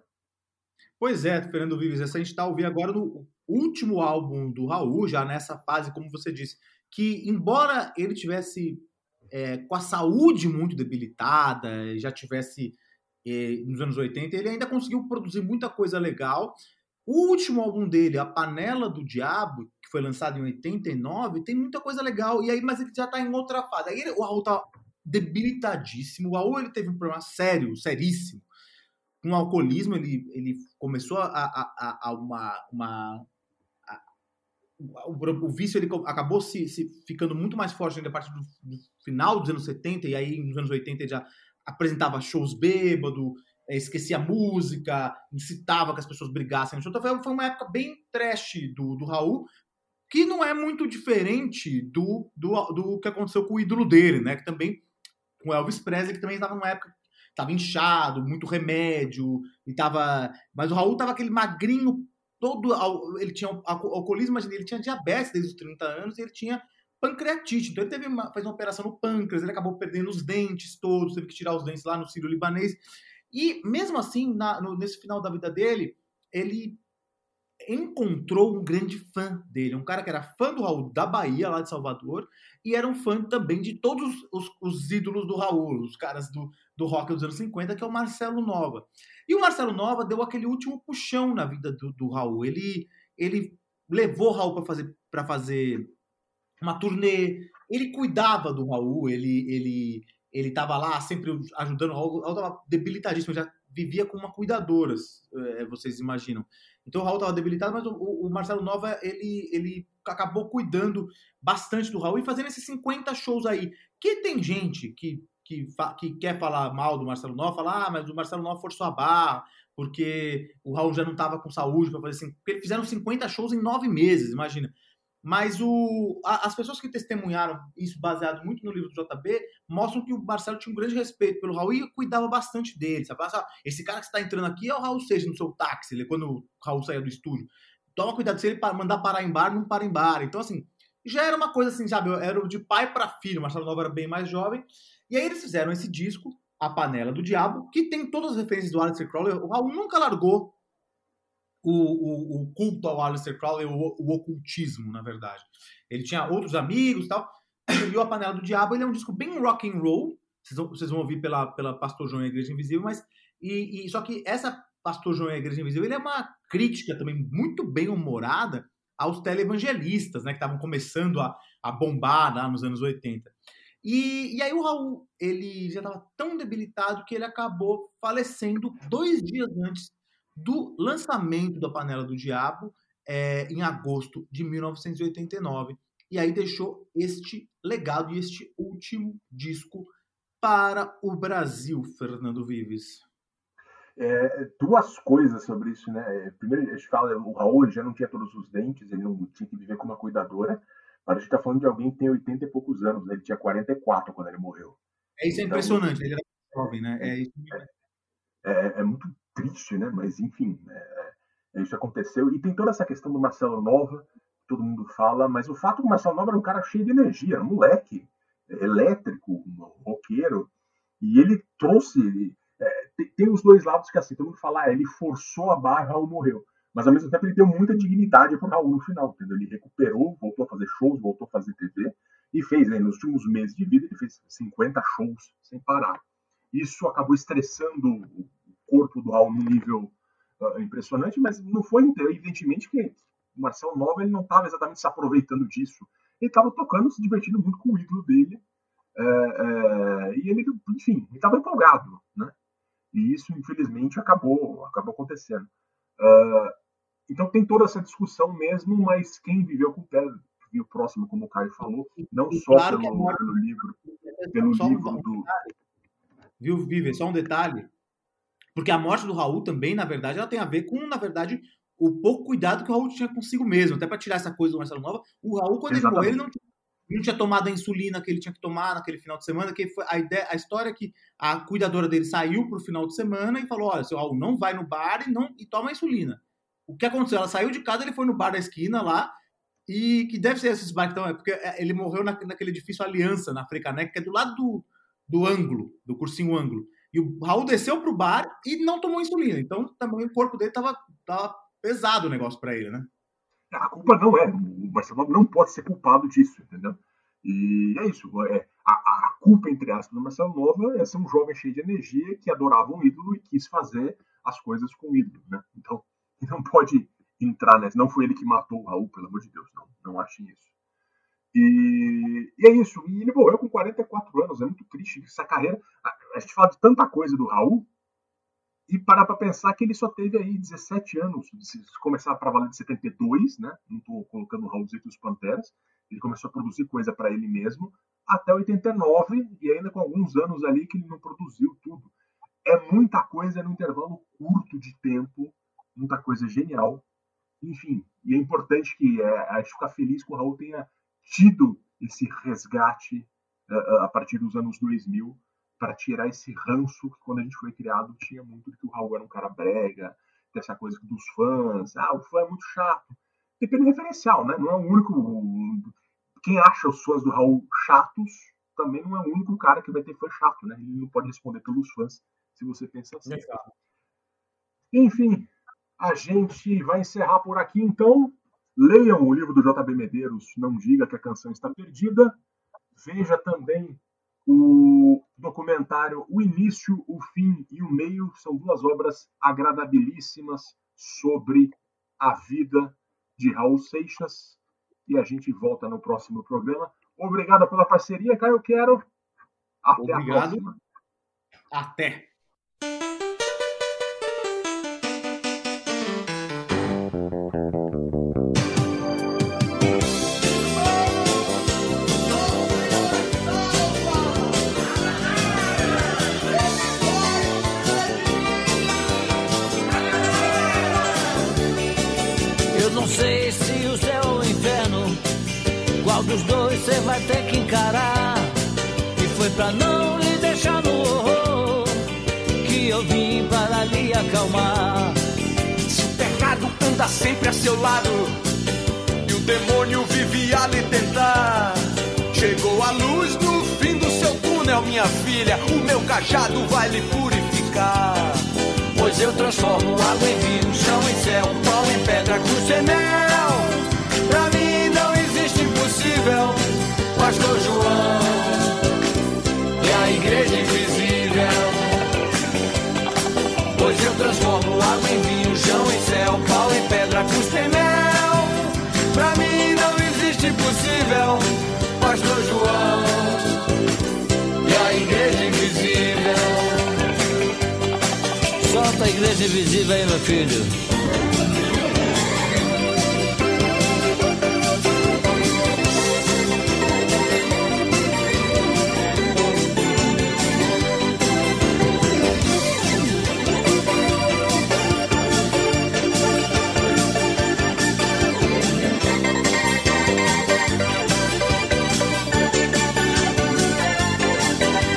Pois é, Fernando Vives, essa a gente está ouvindo agora no último álbum do Raul, já nessa fase, como você disse, que embora ele tivesse é, com a saúde muito debilitada, já tivesse é, nos anos 80, ele ainda conseguiu produzir muita coisa legal. O último álbum dele, A Panela do Diabo, que foi lançado em 89, tem muita coisa legal, e aí, mas ele já está em outra fase. Aí ele, o Raul tá debilitadíssimo. O Raul ele teve um problema sério, seríssimo, com o alcoolismo. Ele, ele começou a, a, a, a uma, uma o, o, vício ele acabou se, se, ficando muito mais forte ainda a partir do, do, final dos anos 70, e aí nos anos 80 ele já apresentava shows bêbado, é, esquecia a música, incitava que as pessoas brigassem no show. Então foi, foi uma época bem trash do, do Raul, que não é muito diferente do, do, do que aconteceu com o ídolo dele, né? Que também, com Elvis Presley, que também estava numa época estava inchado, muito remédio, e tava, mas o Raul estava aquele magrinho todo ele tinha alcoolismo, mas ele tinha diabetes desde os 30 anos e ele tinha pancreatite. Então ele teve uma, fez uma operação no pâncreas, ele acabou perdendo os dentes todos, teve que tirar os dentes lá no Sírio Libanês. E mesmo assim, na, no, nesse final da vida dele, ele encontrou um grande fã dele, um cara que era fã do Raul da Bahia, lá de Salvador, e era um fã também de todos os, os ídolos do Raul, os caras do, do rock dos anos 50, que é o Marcelo Nova. E o Marcelo Nova deu aquele último puxão na vida do, do Raul. Ele, ele levou o Raul para fazer, fazer uma turnê, ele cuidava do Raul, ele ele ele estava lá sempre ajudando o Raul. Estava debilitadíssimo, já vivia com uma cuidadora, é, vocês imaginam. Então o Raul estava debilitado, mas o, o, Marcelo Nova ele, ele acabou cuidando bastante do Raul e fazendo esses 50 shows aí. Que tem gente que que, que quer falar mal do Marcelo Nova, fala, ah, mas o Marcelo Nova forçou a barra, porque o Raul já não estava com saúde para fazer assim. Porque fizeram 50 shows em nove meses, imagina. Mas o, a, as pessoas que testemunharam isso, baseado muito no livro do JB, mostram que o Marcelo tinha um grande respeito pelo Raul e cuidava bastante dele. Sabe? Ah, esse cara que está entrando aqui é o Raul Seixas no seu táxi, quando o Raul saía do estúdio. Toma cuidado, se ele mandar parar em bar, não para em bar. Então, assim, já era uma coisa assim, sabe? Era de pai para filho. Marcelo Nova era bem mais jovem. E aí eles fizeram esse disco, A Panela do Diabo, que tem todas as referências do Aleister Crowley. O Raul nunca largou o, o, o culto ao Aleister Crowley, o, o, ocultismo, na verdade. Ele tinha outros amigos e tal. E o A Panela do Diabo ele é um disco bem rock and roll. Vocês vão, vocês vão ouvir pela, pela Pastor João e a Igreja Invisível, mas. E, e, só que essa Pastor João e a Igreja Invisível ele é uma crítica também muito bem humorada aos televangelistas, né, que estavam começando a, a bombar lá nos anos 80. E, e aí o Raul, ele já estava tão debilitado que ele acabou falecendo dois dias antes do lançamento da Panela do Diabo, é, em agosto de 1989. E aí deixou este legado e este último disco para o Brasil, Fernando Vives. É, duas coisas sobre isso, né? Primeiro, a gente fala, o Raul já não tinha todos os dentes, ele não tinha que viver com uma cuidadora. Agora a gente está falando de alguém que tem 80 e poucos anos, né? ele tinha 44 quando ele morreu. É isso é então, impressionante, ele era jovem, né? É, é, é, é muito triste, né? Mas enfim, é, Isso aconteceu. E tem toda essa questão do Marcelo Nova, todo mundo fala, mas o fato é que o Marcelo Nova era um cara cheio de energia, um moleque, elétrico, um roqueiro, e ele trouxe. É, tem, tem, os dois lados que assim, todo mundo fala, ah, ele forçou a barra, Raul morreu. Mas ao mesmo tempo ele deu muita dignidade para o Raul no final, entendeu? Ele recuperou, voltou a fazer shows, voltou a fazer TV e fez, né, nos últimos meses de vida, ele fez 50 shows sem parar. Isso acabou estressando o corpo do Raul num nível uh, impressionante, mas não foi, evidentemente, que o Marcelo Nova ele não estava exatamente se aproveitando disso. Ele estava tocando, se divertindo muito com o ídolo dele. É, é, e ele, enfim, ele estava empolgado, né? E isso, infelizmente, acabou, acabou acontecendo. Uh, então tem toda essa discussão mesmo, mas quem viveu com o pé viu próximo, como o Caio falou, não E só claro pelo, agora- pelo livro, pelo Só livro um do. Viu, Vive? Só um detalhe. Porque a morte do Raul também, na verdade, ela tem a ver com, na verdade, o pouco cuidado que o Raul tinha consigo mesmo. Até para tirar essa coisa do Marcelo Nova, o Raul, quando ele morreu, ele não, não tinha tomado a insulina que ele tinha que tomar naquele final de semana. Que a, ideia, a história é que a cuidadora dele saiu pro final de semana e falou: olha, seu Raul não vai no bar e, não, e toma a insulina. O que aconteceu? Ela saiu de casa, ele foi no bar da esquina lá, e que deve ser esses bar que estão. É porque é, ele morreu na, naquele edifício Aliança, na Frecanec, que é do lado do, do ângulo, do cursinho ângulo. E o Raul desceu pro bar e não tomou insulina. Então também o corpo dele tava, tava pesado o negócio para ele, né? A culpa não é. O Marcelo não pode ser culpado disso, entendeu? E é isso. É, a, a culpa, entre aspas, do Marcelo Nova é ser um jovem cheio de energia que adorava um ídolo e quis fazer as coisas com o ídolo, né? Então, não pode entrar nessa. Não foi ele que matou o Raul, pelo amor de Deus, não. Não achem isso. E, e é isso. E ele morreu com 44 anos. É muito triste essa carreira. A, gente fala de tanta coisa do Raul e parar para pensar que ele só teve aí 17 anos. Se começar para valer de 72, né? Não estou colocando o Raul Zito e os Panteras. Ele começou a produzir coisa para ele mesmo até 89 e ainda com alguns anos ali que ele não produziu tudo. É muita coisa num intervalo curto de tempo, muita coisa genial. Enfim, e é importante que é, a gente ficar feliz que o Raul tenha tido esse resgate uh, a partir dos anos 2000 para tirar esse ranço que quando a gente foi criado tinha muito de que o Raul era um cara brega, dessa coisa dos fãs, ah, o fã é muito chato. Depende do referencial, né? Não é o único. Quem acha os fãs do Raul chatos também não é o único cara que vai ter fã chato, né? Ele não pode responder pelos fãs se você pensa assim. Enfim, a gente vai encerrar por aqui então. Leiam o livro do JB Medeiros, Não Diga que a Canção Está Perdida. Veja também o documentário O Início, o Fim e o Meio. São duas obras agradabilíssimas sobre a vida de Raul Seixas. E a gente volta no próximo programa. Obrigado pela parceria, Caio Quero. Até Obrigado. a próxima. Até. Anda sempre a seu lado e o demônio vive a lhe tentar, chegou a luz no fim do seu túnel, minha filha. O meu cajado vai lhe purificar. Pois eu transformo água em vinho, chão em céu, pau em pedra, cruz em mel. Pra mim Igreja invisível aí, meu filho.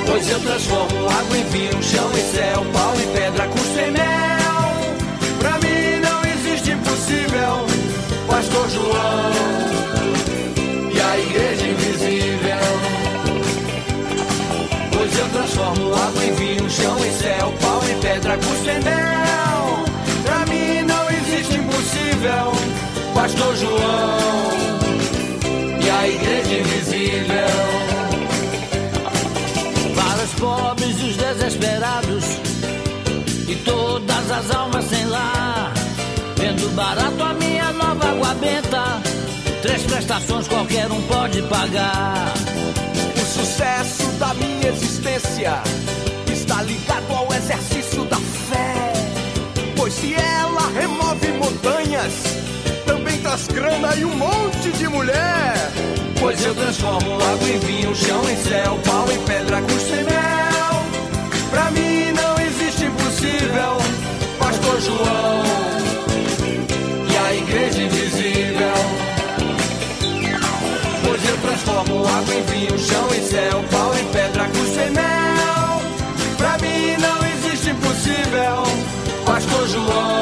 Pois eu transformo água em vinho, chão em céu, pau em traipo o Sendel. Pra mim não existe impossível, Pastor João e a igreja invisível. Para os pobres e os desesperados, e todas as almas sem lar, vendo barato a minha nova água benta. Três prestações qualquer um pode pagar. O sucesso da minha existência também traz grana e um monte de mulher. Pois eu transformo água em vinho, chão em céu, pau em pedra, custo em mel. Pra mim não existe impossível, Pastor João e a igreja invisível. Pois eu transformo água em vinho, chão em céu, pau em pedra, custo em mel. Pra mim não existe impossível, Pastor João